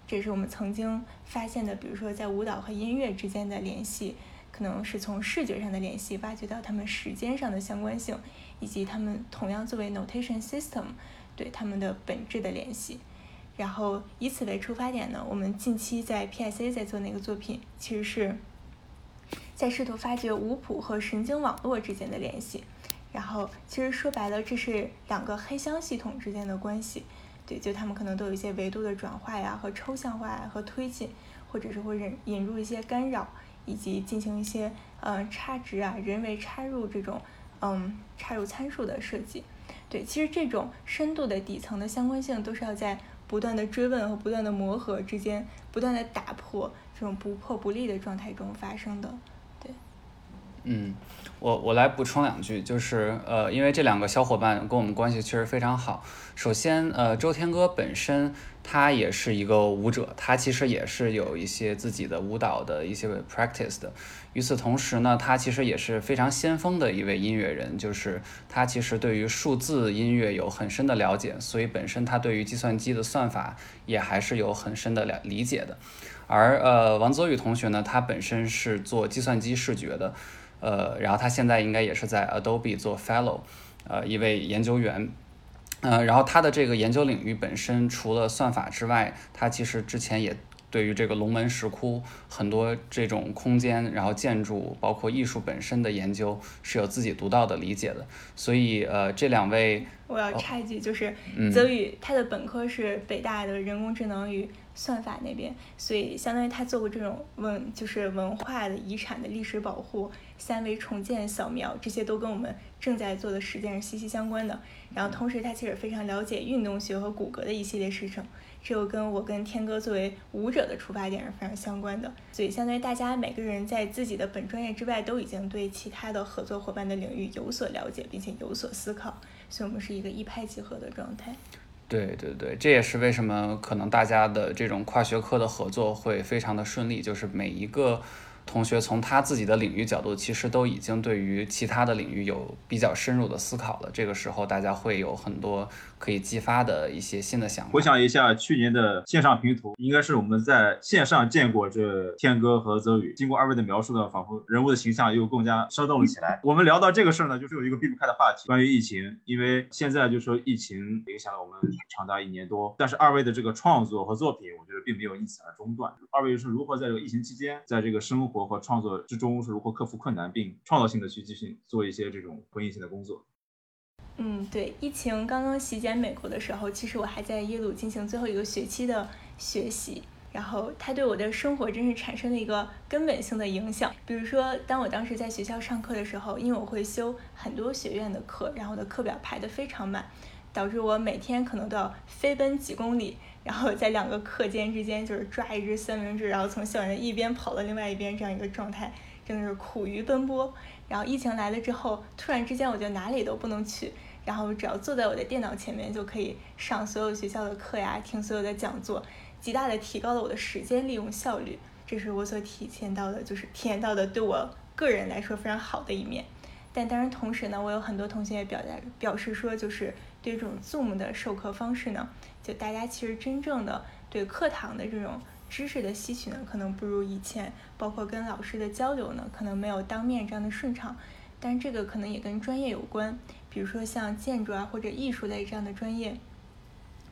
这是我们曾经发现的。比如说，在舞蹈和音乐之间的联系，可能是从视觉上的联系挖掘到它们时间上的相关性，以及它们同样作为 notation system 对它们的本质的联系。然后以此为出发点呢，我们近期在 PSA 在做那个作品，其实是在试图发掘五谱和神经网络之间的联系。然后，其实说白了，这是两个黑箱系统之间的关系，对，就他们可能都有一些维度的转化呀，和抽象化呀，和推进，或者是会引引入一些干扰，以及进行一些呃差值啊，人为插入这种嗯插入参数的设计，对，其实这种深度的底层的相关性，都是要在不断的追问和不断的磨合之间，不断的打破这种不破不立的状态中发生的。对。嗯，我我来补充两句，就是呃，因为这两个小伙伴跟我们关系确实非常好。首先，呃，周天歌本身他也是一个舞者，他其实也是有一些自己的舞蹈的一些 practice 的。与此同时呢，他其实也是非常先锋的一位音乐人，就是他其实对于数字音乐有很深的了解，所以本身他对于计算机的算法也还是有很深的了理解的。而呃，王泽宇同学呢，他本身是做计算机视觉的。呃，然后他现在应该也是在 Adobe 做 Fellow，呃，一位研究员，呃，然后他的这个研究领域本身除了算法之外，他其实之前也对于这个龙门石窟很多这种空间，然后建筑，包括艺术本身的研究是有自己独到的理解的，所以呃，这两位我要插一句，就是泽宇他的本科是北大的人工智能与。算法那边，所以相当于他做过这种文，就是文化的遗产的历史保护、三维重建、扫描，这些都跟我们正在做的实践是息息相关的。然后同时，他其实非常了解运动学和骨骼的一系列事情，这又跟我跟天哥作为舞者的出发点是非常相关的。所以，相当于大家每个人在自己的本专业之外，都已经对其他的合作伙伴的领域有所了解，并且有所思考，所以我们是一个一拍即合的状态。对对对，这也是为什么可能大家的这种跨学科的合作会非常的顺利，就是每一个。同学从他自己的领域角度，其实都已经对于其他的领域有比较深入的思考了。这个时候，大家会有很多可以激发的一些新的想法。回想一下去年的线上拼图，应该是我们在线上见过这天哥和泽宇。经过二位的描述呢，仿佛人物的形象又更加生动了起来。我们聊到这个事儿呢，就是有一个避不开的话题，关于疫情。因为现在就说疫情影响了我们长达一年多，但是二位的这个创作和作品，我觉得并没有因此而中断。二位是如何在这个疫情期间，在这个生活和创作之中是如何克服困难，并创造性的去继续做一些这种回应性的工作？嗯，对，疫情刚刚席卷美国的时候，其实我还在耶鲁进行最后一个学期的学习，然后它对我的生活真是产生了一个根本性的影响。比如说，当我当时在学校上课的时候，因为我会修很多学院的课，然后我的课表排得非常满，导致我每天可能都要飞奔几公里。然后在两个课间之间，就是抓一只三明治，然后从校园一边跑到另外一边，这样一个状态，真的是苦于奔波。然后疫情来了之后，突然之间我就哪里都不能去，然后只要坐在我的电脑前面，就可以上所有学校的课呀，听所有的讲座，极大的提高了我的时间利用效率。这是我所体现到的，就是体验到的对我个人来说非常好的一面。但当然同时呢，我有很多同学也表达表示说，就是对这种 Zoom 的授课方式呢。就大家其实真正的对课堂的这种知识的吸取呢，可能不如以前，包括跟老师的交流呢，可能没有当面这样的顺畅。但这个可能也跟专业有关，比如说像建筑啊或者艺术类这样的专业，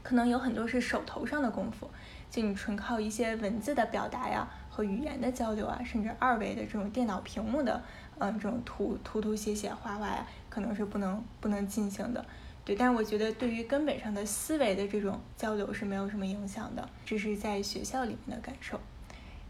可能有很多是手头上的功夫，就你纯靠一些文字的表达呀和语言的交流啊，甚至二维的这种电脑屏幕的，嗯，这种涂涂涂写写画画呀，可能是不能不能进行的。对，但是我觉得对于根本上的思维的这种交流是没有什么影响的，这是在学校里面的感受。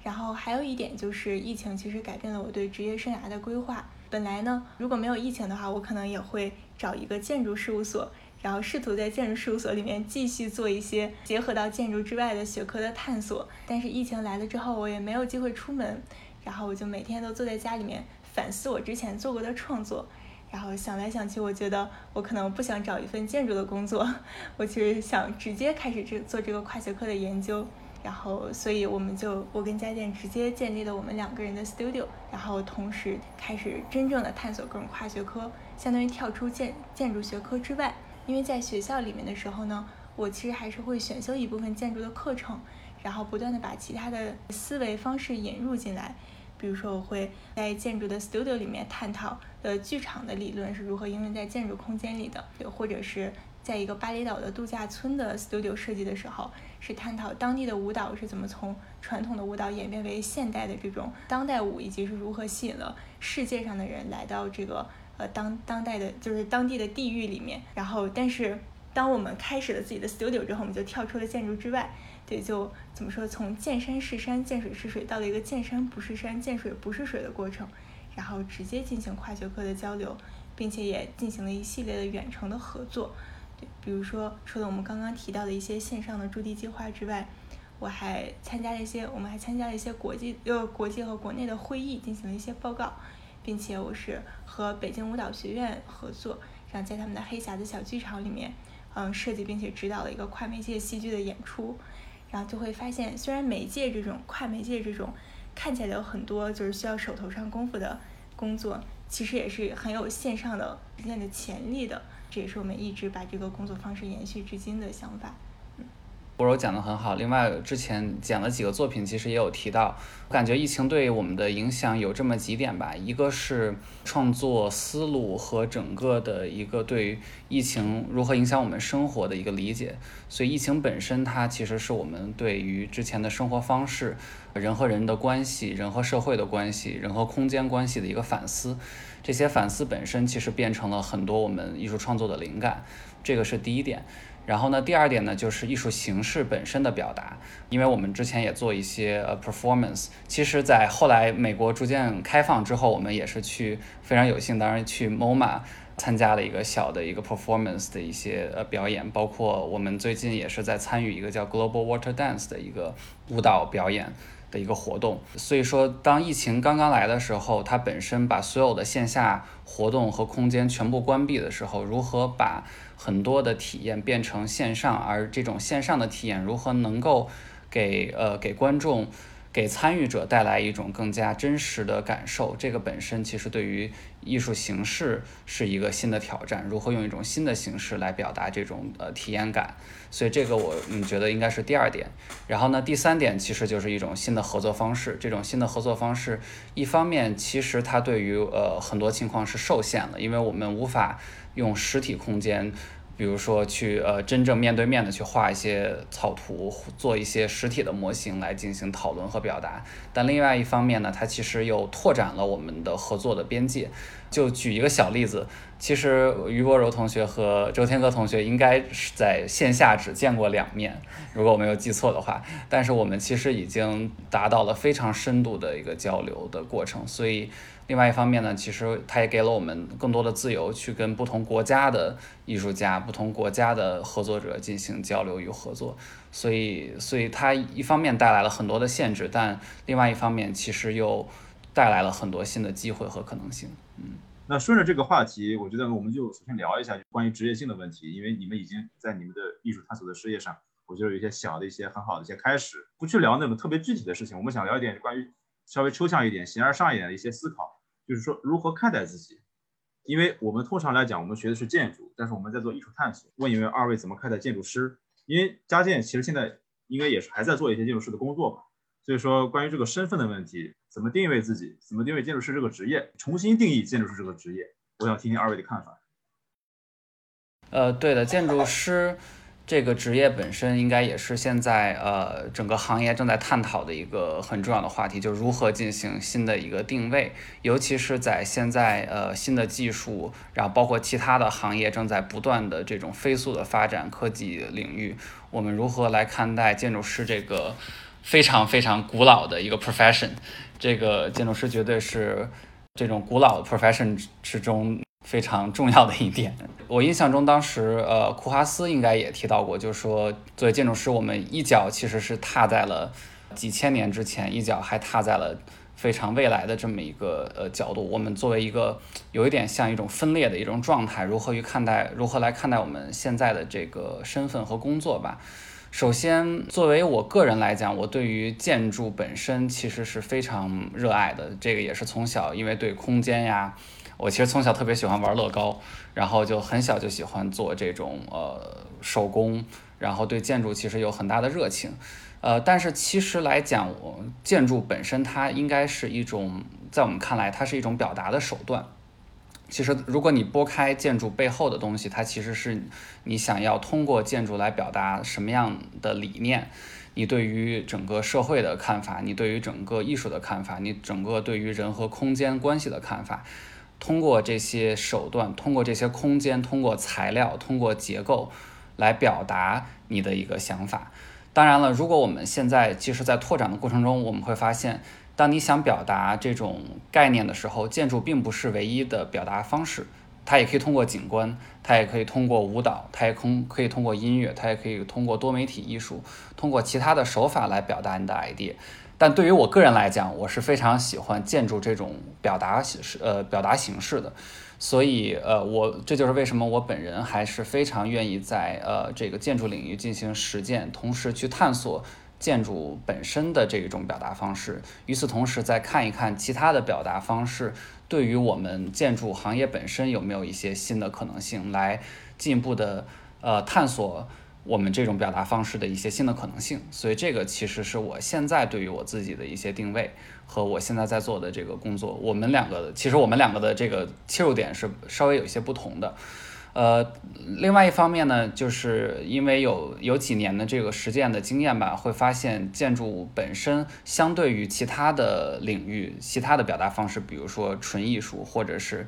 然后还有一点就是，疫情其实改变了我对职业生涯的规划。本来呢，如果没有疫情的话，我可能也会找一个建筑事务所，然后试图在建筑事务所里面继续做一些结合到建筑之外的学科的探索。但是疫情来了之后，我也没有机会出门，然后我就每天都坐在家里面反思我之前做过的创作。然后想来想去，我觉得我可能不想找一份建筑的工作，我其实想直接开始这做这个跨学科的研究。然后，所以我们就我跟佳健直接建立了我们两个人的 studio，然后同时开始真正的探索各种跨学科，相当于跳出建建筑学科之外。因为在学校里面的时候呢，我其实还是会选修一部分建筑的课程，然后不断的把其他的思维方式引入进来。比如说，我会在建筑的 studio 里面探讨呃剧场的理论是如何应用在建筑空间里的，或者是在一个巴厘岛的度假村的 studio 设计的时候，是探讨当地的舞蹈是怎么从传统的舞蹈演变为现代的这种当代舞，以及是如何吸引了世界上的人来到这个呃当当代的，就是当地的地域里面。然后，但是当我们开始了自己的 studio 之后，我们就跳出了建筑之外。对，就怎么说，从见山是山，见水是水，到了一个见山不是山，见水不是水的过程，然后直接进行跨学科的交流，并且也进行了一系列的远程的合作。对，比如说，除了我们刚刚提到的一些线上的驻地计划之外，我还参加了一些，我们还参加了一些国际呃国际和国内的会议，进行了一些报告。并且我是和北京舞蹈学院合作，然后在他们的黑匣子小剧场里面，嗯，设计并且指导了一个跨媒介戏剧的演出，然后就会发现，虽然媒介这种跨媒介这种看起来有很多就是需要手头上功夫的工作，其实也是很有线上的实现的潜力的，这也是我们一直把这个工作方式延续至今的想法。博柔讲的很好，另外之前讲了几个作品，其实也有提到，我感觉疫情对我们的影响有这么几点吧，一个是创作思路和整个的一个对疫情如何影响我们生活的一个理解，所以疫情本身它其实是我们对于之前的生活方式、人和人的关系、人和社会的关系、人和空间关系的一个反思，这些反思本身其实变成了很多我们艺术创作的灵感，这个是第一点。然后呢，第二点呢，就是艺术形式本身的表达，因为我们之前也做一些呃 performance，其实，在后来美国逐渐开放之后，我们也是去非常有幸，当然去 MoMA 参加了一个小的一个 performance 的一些呃表演，包括我们最近也是在参与一个叫 Global Water Dance 的一个舞蹈表演。的一个活动。所以说，当疫情刚刚来的时候，它本身把所有的线下活动和空间全部关闭的时候，如何把很多的体验变成线上，而这种线上的体验如何能够给呃给观众、给参与者带来一种更加真实的感受？这个本身其实对于艺术形式是一个新的挑战，如何用一种新的形式来表达这种呃体验感？所以这个我嗯觉得应该是第二点。然后呢，第三点其实就是一种新的合作方式。这种新的合作方式，一方面其实它对于呃很多情况是受限了，因为我们无法。用实体空间，比如说去呃真正面对面的去画一些草图，做一些实体的模型来进行讨论和表达。但另外一方面呢，它其实又拓展了我们的合作的边界。就举一个小例子，其实于博柔同学和周天歌同学应该是在线下只见过两面，如果我没有记错的话。但是我们其实已经达到了非常深度的一个交流的过程，所以。另外一方面呢，其实它也给了我们更多的自由，去跟不同国家的艺术家、不同国家的合作者进行交流与合作。所以，所以它一方面带来了很多的限制，但另外一方面其实又带来了很多新的机会和可能性。嗯，那顺着这个话题，我觉得我们就首先聊一下关于职业性的问题，因为你们已经在你们的艺术探索的事业上，我觉得有一些小的一些很好的一些开始。不去聊那种特别具体的事情，我们想聊一点关于稍微抽象一点、形而上一点的一些思考。就是说，如何看待自己？因为我们通常来讲，我们学的是建筑，但是我们在做艺术探索。问一问二位怎么看待建筑师？因为家建其实现在应该也是还在做一些建筑师的工作吧。所以说，关于这个身份的问题，怎么定位自己？怎么定位建筑师这个职业？重新定义建筑师这个职业，我想听听二位的看法。呃，对的，建筑师。这个职业本身应该也是现在呃整个行业正在探讨的一个很重要的话题，就是如何进行新的一个定位，尤其是在现在呃新的技术，然后包括其他的行业正在不断的这种飞速的发展科技领域，我们如何来看待建筑师这个非常非常古老的一个 profession？这个建筑师绝对是这种古老的 profession 之中。非常重要的一点，我印象中当时，呃，库哈斯应该也提到过，就是说，作为建筑师，我们一脚其实是踏在了几千年之前，一脚还踏在了非常未来的这么一个呃角度。我们作为一个有一点像一种分裂的一种状态，如何去看待，如何来看待我们现在的这个身份和工作吧？首先，作为我个人来讲，我对于建筑本身其实是非常热爱的。这个也是从小因为对空间呀。我其实从小特别喜欢玩乐高，然后就很小就喜欢做这种呃手工，然后对建筑其实有很大的热情，呃，但是其实来讲，我建筑本身它应该是一种，在我们看来，它是一种表达的手段。其实如果你拨开建筑背后的东西，它其实是你想要通过建筑来表达什么样的理念，你对于整个社会的看法，你对于整个艺术的看法，你整个对于人和空间关系的看法。通过这些手段，通过这些空间，通过材料，通过结构，来表达你的一个想法。当然了，如果我们现在其实，在拓展的过程中，我们会发现，当你想表达这种概念的时候，建筑并不是唯一的表达方式。它也可以通过景观，它也可以通过舞蹈，它也通可以通过音乐，它也可以通过多媒体艺术，通过其他的手法来表达你的 idea。但对于我个人来讲，我是非常喜欢建筑这种表达形式，呃，表达形式的。所以，呃，我这就是为什么我本人还是非常愿意在呃这个建筑领域进行实践，同时去探索建筑本身的这种表达方式。与此同时，再看一看其他的表达方式对于我们建筑行业本身有没有一些新的可能性，来进一步的呃探索。我们这种表达方式的一些新的可能性，所以这个其实是我现在对于我自己的一些定位和我现在在做的这个工作。我们两个其实我们两个的这个切入点是稍微有一些不同的。呃，另外一方面呢，就是因为有有几年的这个实践的经验吧，会发现建筑本身相对于其他的领域、其他的表达方式，比如说纯艺术或者是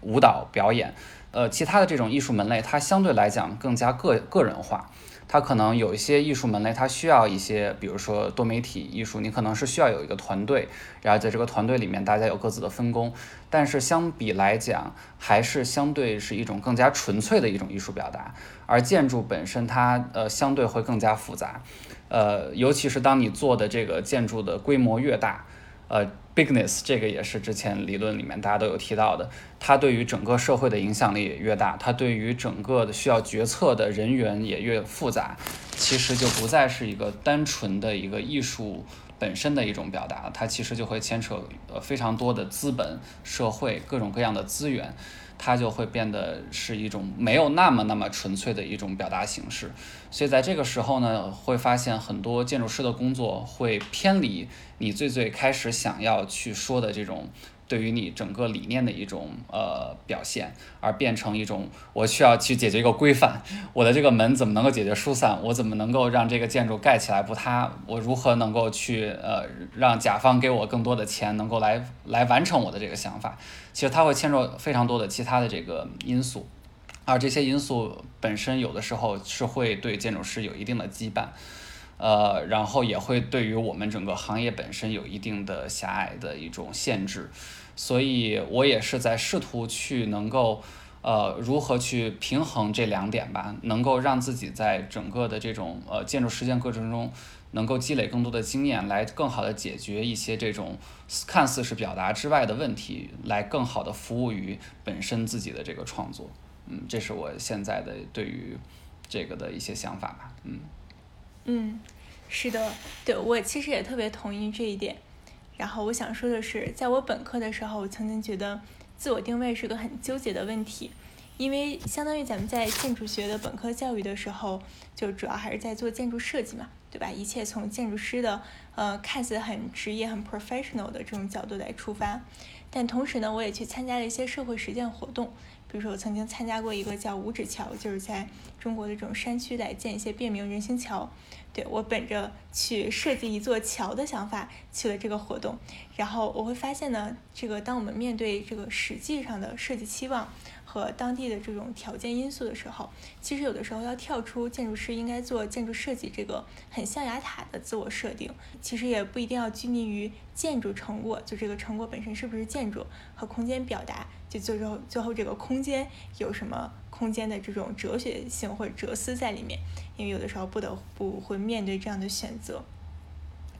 舞蹈表演。呃，其他的这种艺术门类，它相对来讲更加个个人化。它可能有一些艺术门类，它需要一些，比如说多媒体艺术，你可能是需要有一个团队，然后在这个团队里面，大家有各自的分工。但是相比来讲，还是相对是一种更加纯粹的一种艺术表达。而建筑本身，它呃相对会更加复杂。呃，尤其是当你做的这个建筑的规模越大。呃，bigness 这个也是之前理论里面大家都有提到的，它对于整个社会的影响力也越大，它对于整个的需要决策的人员也越复杂，其实就不再是一个单纯的一个艺术本身的一种表达，它其实就会牵扯呃非常多的资本、社会各种各样的资源。它就会变得是一种没有那么那么纯粹的一种表达形式，所以在这个时候呢，会发现很多建筑师的工作会偏离你最最开始想要去说的这种。对于你整个理念的一种呃表现，而变成一种我需要去解决一个规范，我的这个门怎么能够解决疏散？我怎么能够让这个建筑盖起来不塌？我如何能够去呃让甲方给我更多的钱，能够来来完成我的这个想法？其实它会牵扯非常多的其他的这个因素，而这些因素本身有的时候是会对建筑师有一定的羁绊。呃，然后也会对于我们整个行业本身有一定的狭隘的一种限制，所以我也是在试图去能够，呃，如何去平衡这两点吧，能够让自己在整个的这种呃建筑实践过程中，能够积累更多的经验，来更好的解决一些这种看似是表达之外的问题，来更好的服务于本身自己的这个创作。嗯，这是我现在的对于这个的一些想法吧。嗯。嗯，是的，对我其实也特别同意这一点。然后我想说的是，在我本科的时候，我曾经觉得自我定位是个很纠结的问题，因为相当于咱们在建筑学的本科教育的时候，就主要还是在做建筑设计嘛，对吧？一切从建筑师的呃看似很职业、很 professional 的这种角度来出发。但同时呢，我也去参加了一些社会实践活动。比如说，我曾经参加过一个叫五指桥，就是在中国的这种山区来建一些便民人行桥。对我本着去设计一座桥的想法去了这个活动，然后我会发现呢，这个当我们面对这个实际上的设计期望。和当地的这种条件因素的时候，其实有的时候要跳出建筑师应该做建筑设计这个很象牙塔的自我设定，其实也不一定要拘泥于建筑成果，就这个成果本身是不是建筑和空间表达，就最后最后这个空间有什么空间的这种哲学性或者哲思在里面，因为有的时候不得不会面对这样的选择，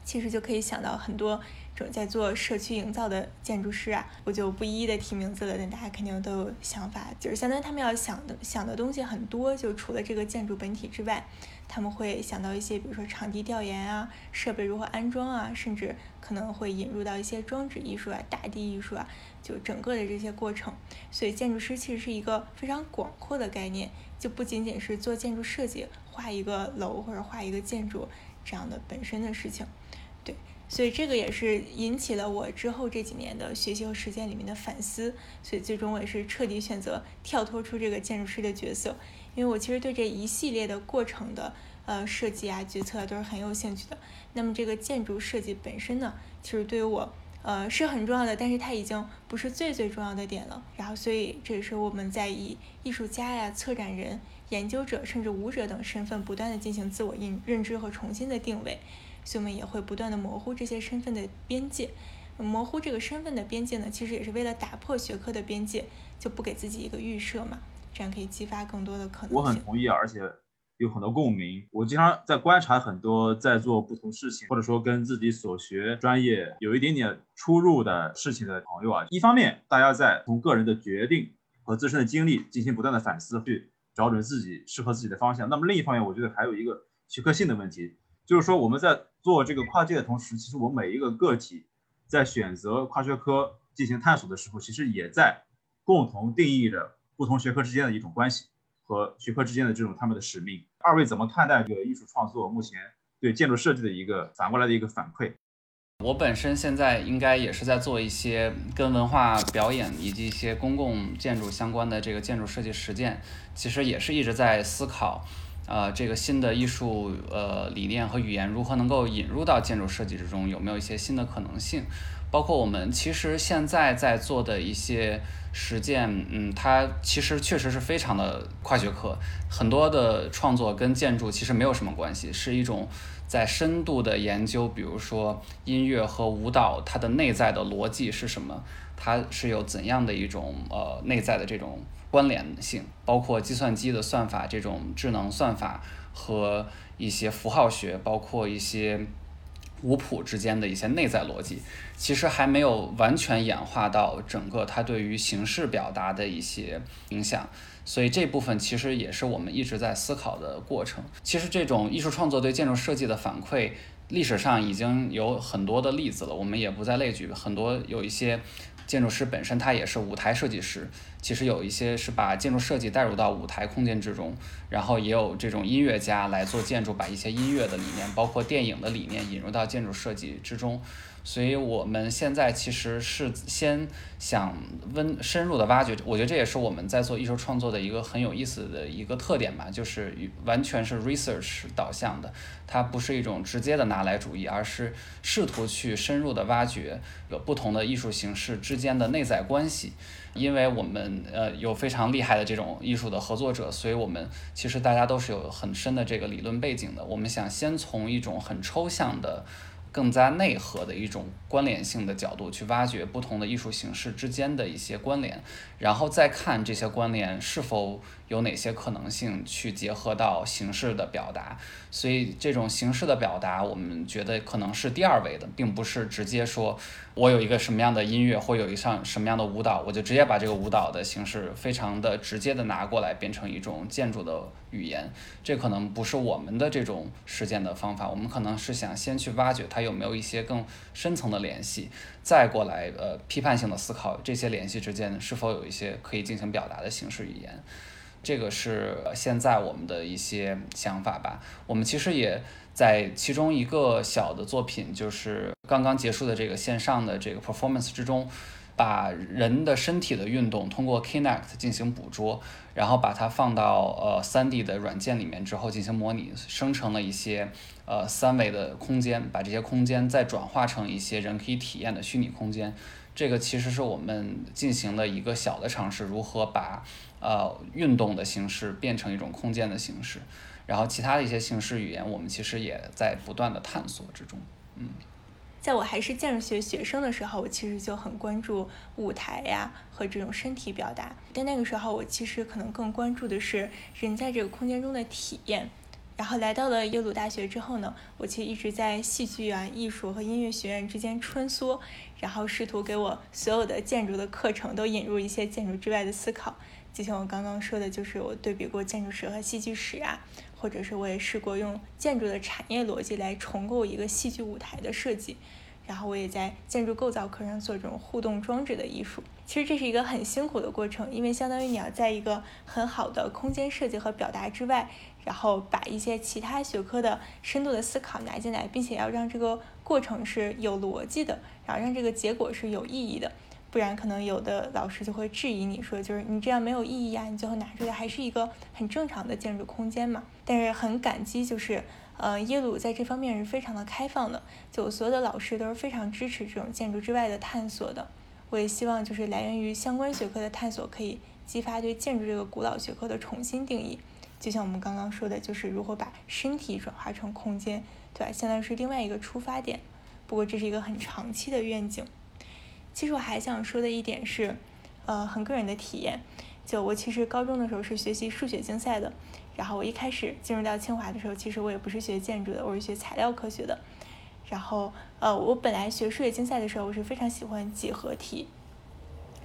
其实就可以想到很多。在做社区营造的建筑师啊，我就不一一的提名字了，但大家肯定都有想法，就是相当于他们要想的想的东西很多，就除了这个建筑本体之外，他们会想到一些，比如说场地调研啊，设备如何安装啊，甚至可能会引入到一些装置艺术啊、大地艺术啊，就整个的这些过程。所以建筑师其实是一个非常广阔的概念，就不仅仅是做建筑设计，画一个楼或者画一个建筑这样的本身的事情。所以这个也是引起了我之后这几年的学习和实践里面的反思，所以最终我也是彻底选择跳脱出这个建筑师的角色，因为我其实对这一系列的过程的呃设计啊决策都是很有兴趣的。那么这个建筑设计本身呢，其实对于我呃是很重要的，但是它已经不是最最重要的点了。然后所以这也是我们在以艺术家呀、策展人、研究者甚至舞者等身份不断的进行自我认认知和重新的定位。所以我们也会不断的模糊这些身份的边界，模糊这个身份的边界呢，其实也是为了打破学科的边界，就不给自己一个预设嘛，这样可以激发更多的可能性。我很同意，而且有很多共鸣。我经常在观察很多在做不同事情，或者说跟自己所学专业有一点点出入的事情的朋友啊。一方面，大家在从个人的决定和自身的经历进行不断的反思，去找准自己适合自己的方向。那么另一方面，我觉得还有一个学科性的问题，就是说我们在做这个跨界的同时，其实我每一个个体在选择跨学科进行探索的时候，其实也在共同定义着不同学科之间的一种关系和学科之间的这种他们的使命。二位怎么看待这个艺术创作目前对建筑设计的一个反过来的一个反馈？我本身现在应该也是在做一些跟文化表演以及一些公共建筑相关的这个建筑设计实践，其实也是一直在思考，呃，这个新的艺术呃理念和语言如何能够引入到建筑设计之中，有没有一些新的可能性？包括我们其实现在在做的一些实践，嗯，它其实确实是非常的跨学科，很多的创作跟建筑其实没有什么关系，是一种。在深度的研究，比如说音乐和舞蹈，它的内在的逻辑是什么？它是有怎样的一种呃内在的这种关联性？包括计算机的算法，这种智能算法和一些符号学，包括一些五谱之间的一些内在逻辑，其实还没有完全演化到整个它对于形式表达的一些影响。所以这部分其实也是我们一直在思考的过程。其实这种艺术创作对建筑设计的反馈，历史上已经有很多的例子了，我们也不再列举。很多有一些建筑师本身他也是舞台设计师，其实有一些是把建筑设计带入到舞台空间之中，然后也有这种音乐家来做建筑，把一些音乐的理念，包括电影的理念引入到建筑设计之中。所以我们现在其实是先想温深入的挖掘，我觉得这也是我们在做艺术创作的一个很有意思的一个特点吧，就是完全是 research 导向的，它不是一种直接的拿来主义，而是试图去深入的挖掘有不同的艺术形式之间的内在关系。因为我们呃有非常厉害的这种艺术的合作者，所以我们其实大家都是有很深的这个理论背景的。我们想先从一种很抽象的。更加内核的一种关联性的角度去挖掘不同的艺术形式之间的一些关联，然后再看这些关联是否有哪些可能性去结合到形式的表达。所以这种形式的表达，我们觉得可能是第二位的，并不是直接说我有一个什么样的音乐或有一项什么样的舞蹈，我就直接把这个舞蹈的形式非常的直接的拿过来变成一种建筑的语言。这可能不是我们的这种实践的方法。我们可能是想先去挖掘它有没有一些更深层的联系，再过来呃批判性的思考这些联系之间是否有一些可以进行表达的形式语言。这个是现在我们的一些想法吧。我们其实也在其中一个小的作品，就是刚刚结束的这个线上的这个 performance 之中，把人的身体的运动通过 Kinect 进行捕捉，然后把它放到呃 3D 的软件里面之后进行模拟，生成了一些呃三维的空间，把这些空间再转化成一些人可以体验的虚拟空间。这个其实是我们进行了一个小的尝试，如何把呃运动的形式变成一种空间的形式，然后其他的一些形式语言，我们其实也在不断的探索之中。嗯，在我还是建筑学学生的时候，我其实就很关注舞台呀和这种身体表达，但那个时候我其实可能更关注的是人在这个空间中的体验。然后来到了耶鲁大学之后呢，我其实一直在戏剧啊、艺术和音乐学院之间穿梭，然后试图给我所有的建筑的课程都引入一些建筑之外的思考。就像我刚刚说的，就是我对比过建筑史和戏剧史啊，或者是我也试过用建筑的产业逻辑来重构一个戏剧舞台的设计。然后我也在建筑构造课上做这种互动装置的艺术。其实这是一个很辛苦的过程，因为相当于你要在一个很好的空间设计和表达之外。然后把一些其他学科的深度的思考拿进来，并且要让这个过程是有逻辑的，然后让这个结果是有意义的，不然可能有的老师就会质疑你说，就是你这样没有意义啊，你最后拿出来还是一个很正常的建筑空间嘛。但是很感激，就是呃耶鲁在这方面是非常的开放的，就所有的老师都是非常支持这种建筑之外的探索的。我也希望就是来源于相关学科的探索，可以激发对建筑这个古老学科的重新定义。就像我们刚刚说的，就是如何把身体转化成空间，对吧？现在是另外一个出发点，不过这是一个很长期的愿景。其实我还想说的一点是，呃，很个人的体验。就我其实高中的时候是学习数学竞赛的，然后我一开始进入到清华的时候，其实我也不是学建筑的，我是学材料科学的。然后，呃，我本来学数学竞赛的时候，我是非常喜欢几何题。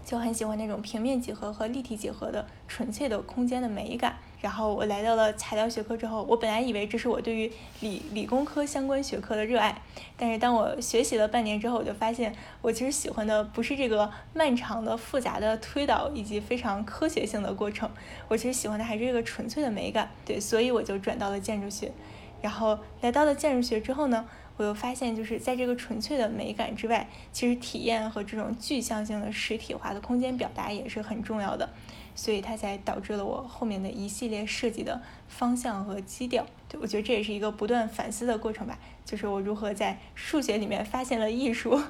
就很喜欢那种平面几何和立体几何的纯粹的空间的美感。然后我来到了材料学科之后，我本来以为这是我对于理理工科相关学科的热爱，但是当我学习了半年之后，我就发现我其实喜欢的不是这个漫长的复杂的推导以及非常科学性的过程，我其实喜欢的还是这个纯粹的美感。对，所以我就转到了建筑学。然后来到了建筑学之后呢？我又发现，就是在这个纯粹的美感之外，其实体验和这种具象性的实体化的空间表达也是很重要的。所以它才导致了我后面的一系列设计的方向和基调。我觉得这也是一个不断反思的过程吧，就是我如何在数学里面发现了艺术，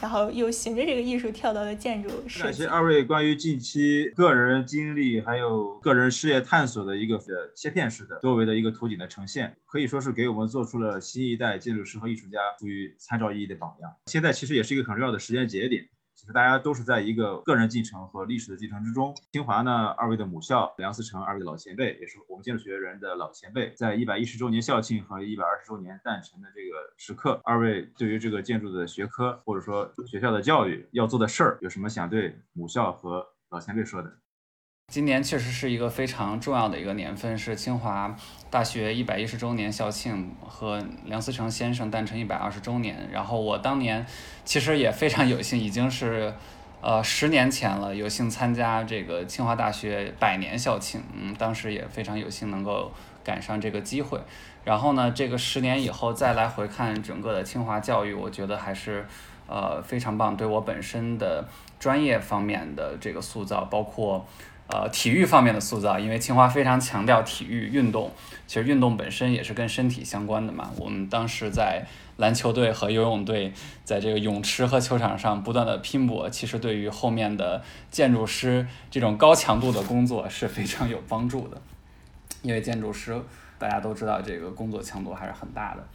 然后又循着这个艺术跳到了建筑。感谢二位关于近期个人经历还有个人事业探索的一个切片式的多维的一个图景的呈现，可以说是给我们做出了新一代建筑师和艺术家赋予参照意义的榜样。现在其实也是一个很重要的时间节点。其实大家都是在一个个人进程和历史的进程之中。清华呢，二位的母校梁思成，二位老前辈，也是我们建筑学人的老前辈，在一百一十周年校庆和一百二十周年诞辰的这个时刻，二位对于这个建筑的学科或者说学校的教育要做的事儿，有什么想对母校和老前辈说的？今年确实是一个非常重要的一个年份，是清华大学一百一十周年校庆和梁思成先生诞辰一百二十周年。然后我当年其实也非常有幸，已经是呃十年前了，有幸参加这个清华大学百年校庆。嗯，当时也非常有幸能够赶上这个机会。然后呢，这个十年以后再来回看整个的清华教育，我觉得还是呃非常棒，对我本身的专业方面的这个塑造，包括。呃，体育方面的塑造，因为清华非常强调体育运动，其实运动本身也是跟身体相关的嘛。我们当时在篮球队和游泳队在这个泳池和球场上不断的拼搏，其实对于后面的建筑师这种高强度的工作是非常有帮助的。因为建筑师大家都知道，这个工作强度还是很大的。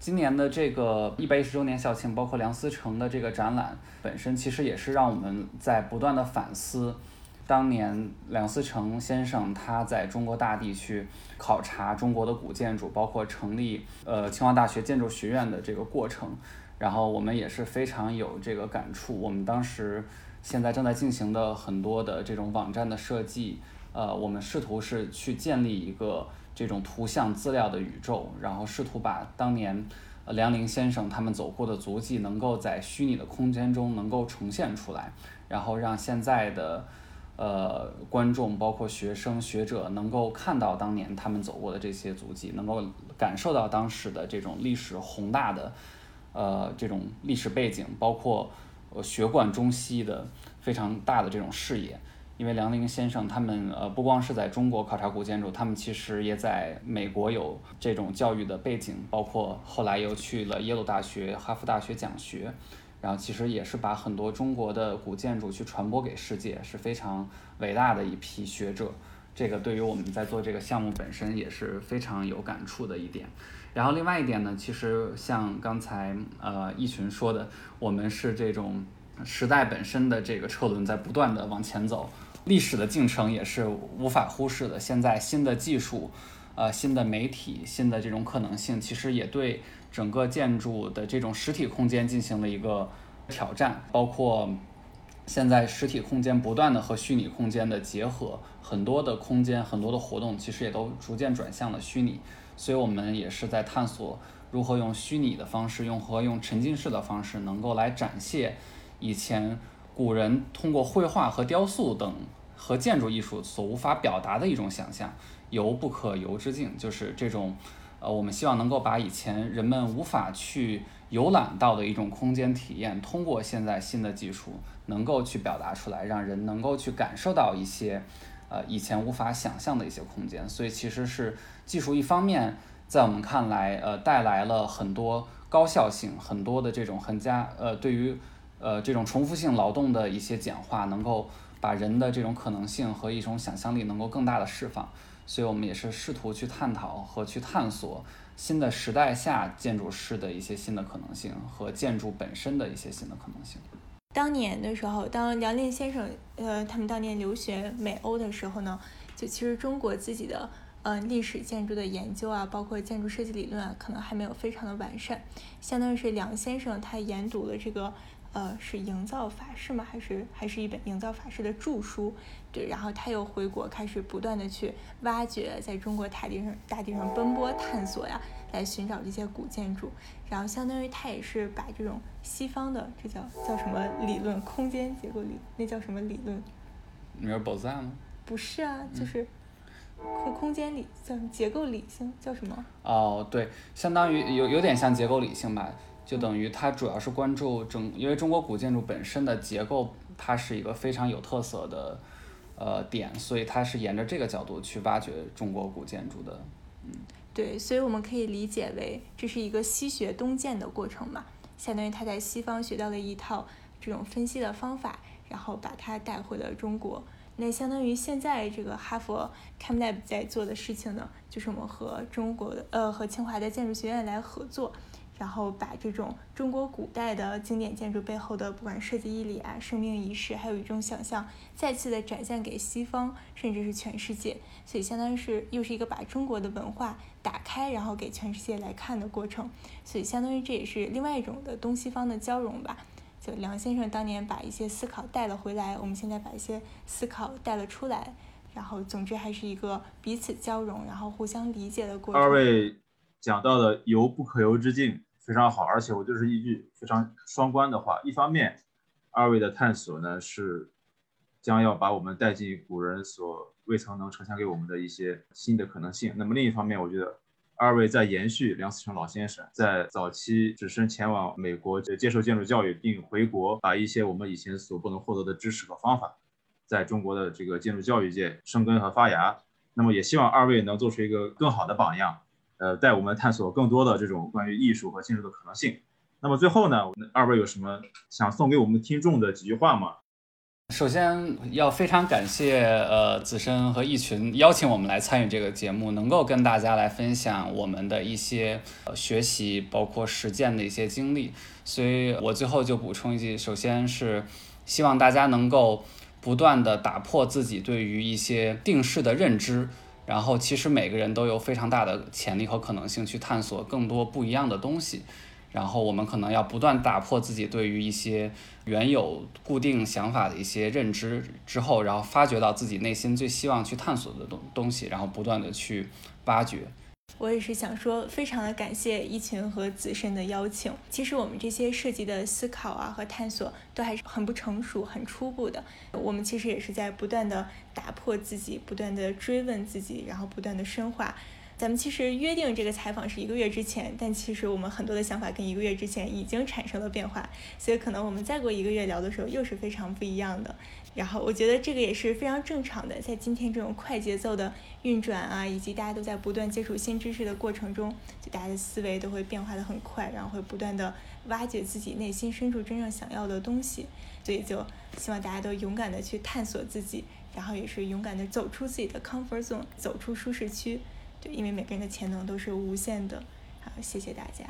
今年的这个一百一十周年校庆，包括梁思成的这个展览本身，其实也是让我们在不断的反思。当年梁思成先生他在中国大地去考察中国的古建筑，包括成立呃清华大学建筑学院的这个过程，然后我们也是非常有这个感触。我们当时现在正在进行的很多的这种网站的设计，呃，我们试图是去建立一个这种图像资料的宇宙，然后试图把当年梁林先生他们走过的足迹能够在虚拟的空间中能够重现出来，然后让现在的。呃，观众包括学生学者能够看到当年他们走过的这些足迹，能够感受到当时的这种历史宏大的，呃，这种历史背景，包括呃学贯中西的非常大的这种视野。因为梁林先生他们呃不光是在中国考察古建筑，他们其实也在美国有这种教育的背景，包括后来又去了耶鲁大学、哈佛大学讲学。然后其实也是把很多中国的古建筑去传播给世界，是非常伟大的一批学者。这个对于我们在做这个项目本身也是非常有感触的一点。然后另外一点呢，其实像刚才呃一群说的，我们是这种时代本身的这个车轮在不断的往前走，历史的进程也是无法忽视的。现在新的技术，呃新的媒体，新的这种可能性，其实也对。整个建筑的这种实体空间进行了一个挑战，包括现在实体空间不断的和虚拟空间的结合，很多的空间、很多的活动其实也都逐渐转向了虚拟，所以我们也是在探索如何用虚拟的方式，用和用沉浸式的方式，能够来展现以前古人通过绘画和雕塑等和建筑艺术所无法表达的一种想象，游不可游之境，就是这种。呃，我们希望能够把以前人们无法去游览到的一种空间体验，通过现在新的技术，能够去表达出来，让人能够去感受到一些，呃，以前无法想象的一些空间。所以，其实是技术一方面在我们看来，呃，带来了很多高效性，很多的这种很加，呃，对于呃这种重复性劳动的一些简化，能够把人的这种可能性和一种想象力能够更大的释放。所以我们也是试图去探讨和去探索新的时代下建筑师的一些新的可能性和建筑本身的一些新的可能性。当年的时候，当梁林先生呃他们当年留学美欧的时候呢，就其实中国自己的呃历史建筑的研究啊，包括建筑设计理论啊，可能还没有非常的完善。相当于是梁先生他研读了这个呃是营造法式吗？还是还是一本营造法式的著书？对，然后他又回国开始不断的去挖掘，在中国大地上大地上奔波探索呀。来寻找这些古建筑，然后相当于他也是把这种西方的这叫叫什么理论，空间结构理，那叫什么理论？你说宝藏吗？不是啊，就是空空间理叫结构理性叫什么？哦，对，相当于有有点像结构理性吧，就等于它主要是关注整，因为中国古建筑本身的结构，它是一个非常有特色的呃点，所以它是沿着这个角度去挖掘中国古建筑的，嗯。对，所以我们可以理解为这是一个西学东渐的过程嘛，相当于他在西方学到了一套这种分析的方法，然后把它带回了中国。那相当于现在这个哈佛 CamLab 在做的事情呢，就是我们和中国的呃和清华的建筑学院来合作。然后把这种中国古代的经典建筑背后的不管设计意理啊、生命仪式，还有一种想象，再次的展现给西方，甚至是全世界。所以相当于是又是一个把中国的文化打开，然后给全世界来看的过程。所以相当于这也是另外一种的东西方的交融吧。就梁先生当年把一些思考带了回来，我们现在把一些思考带了出来，然后总之还是一个彼此交融，然后互相理解的过程。二位讲到的游不可游之境。非常好，而且我就是一句非常双关的话。一方面，二位的探索呢是将要把我们带进古人所未曾能呈现给我们的一些新的可能性。那么另一方面，我觉得二位在延续梁思成老先生在早期只身前往美国接受建筑教育，并回国把一些我们以前所不能获得的知识和方法，在中国的这个建筑教育界生根和发芽。那么也希望二位能做出一个更好的榜样。呃，带我们探索更多的这种关于艺术和建筑的可能性。那么最后呢，我们二位有什么想送给我们听众的几句话吗？首先要非常感谢呃子申和一群邀请我们来参与这个节目，能够跟大家来分享我们的一些学习，包括实践的一些经历。所以我最后就补充一句，首先是希望大家能够不断的打破自己对于一些定式的认知。然后，其实每个人都有非常大的潜力和可能性去探索更多不一样的东西。然后，我们可能要不断打破自己对于一些原有固定想法的一些认知之后，然后发掘到自己内心最希望去探索的东东西，然后不断的去挖掘。我也是想说，非常的感谢一群和子申的邀请。其实我们这些涉及的思考啊和探索都还是很不成熟、很初步的。我们其实也是在不断的打破自己，不断的追问自己，然后不断的深化。咱们其实约定这个采访是一个月之前，但其实我们很多的想法跟一个月之前已经产生了变化，所以可能我们再过一个月聊的时候又是非常不一样的。然后我觉得这个也是非常正常的，在今天这种快节奏的运转啊，以及大家都在不断接触新知识的过程中，就大家的思维都会变化的很快，然后会不断的挖掘自己内心深处真正想要的东西。所以就希望大家都勇敢的去探索自己，然后也是勇敢的走出自己的 comfort zone，走出舒适区。对，因为每个人的潜能都是无限的。好，谢谢大家。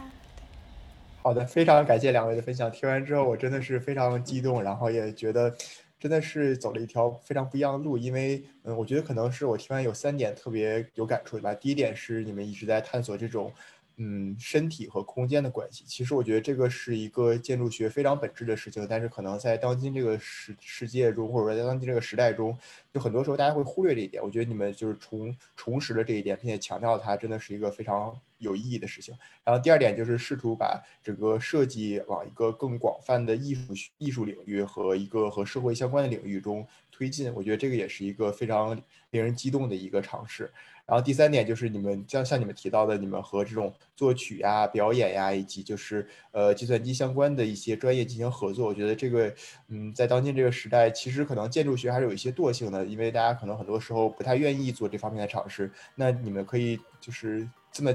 好的，非常感谢两位的分享。听完之后，我真的是非常激动，然后也觉得。真的是走了一条非常不一样的路，因为，嗯，我觉得可能是我听完有三点特别有感触吧。第一点是你们一直在探索这种。嗯，身体和空间的关系，其实我觉得这个是一个建筑学非常本质的事情，但是可能在当今这个世世界中，或者说在当今这个时代中，就很多时候大家会忽略这一点。我觉得你们就是重重拾了这一点，并且强调它，真的是一个非常有意义的事情。然后第二点就是试图把整个设计往一个更广泛的艺术艺术领域和一个和社会相关的领域中推进。我觉得这个也是一个非常令人激动的一个尝试。然后第三点就是你们像像你们提到的，你们和这种作曲呀、表演呀，以及就是呃计算机相关的一些专业进行合作。我觉得这个嗯，在当今这个时代，其实可能建筑学还是有一些惰性的，因为大家可能很多时候不太愿意做这方面的尝试。那你们可以就是这么。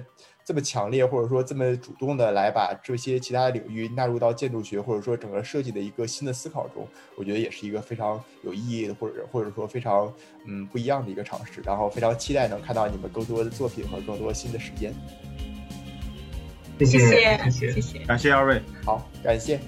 这么强烈，或者说这么主动的来把这些其他领域纳入到建筑学，或者说整个设计的一个新的思考中，我觉得也是一个非常有意义的，或者或者说非常嗯不一样的一个尝试。然后非常期待能看到你们更多的作品和更多新的时间。谢谢谢谢谢谢，感谢二位，好，感谢。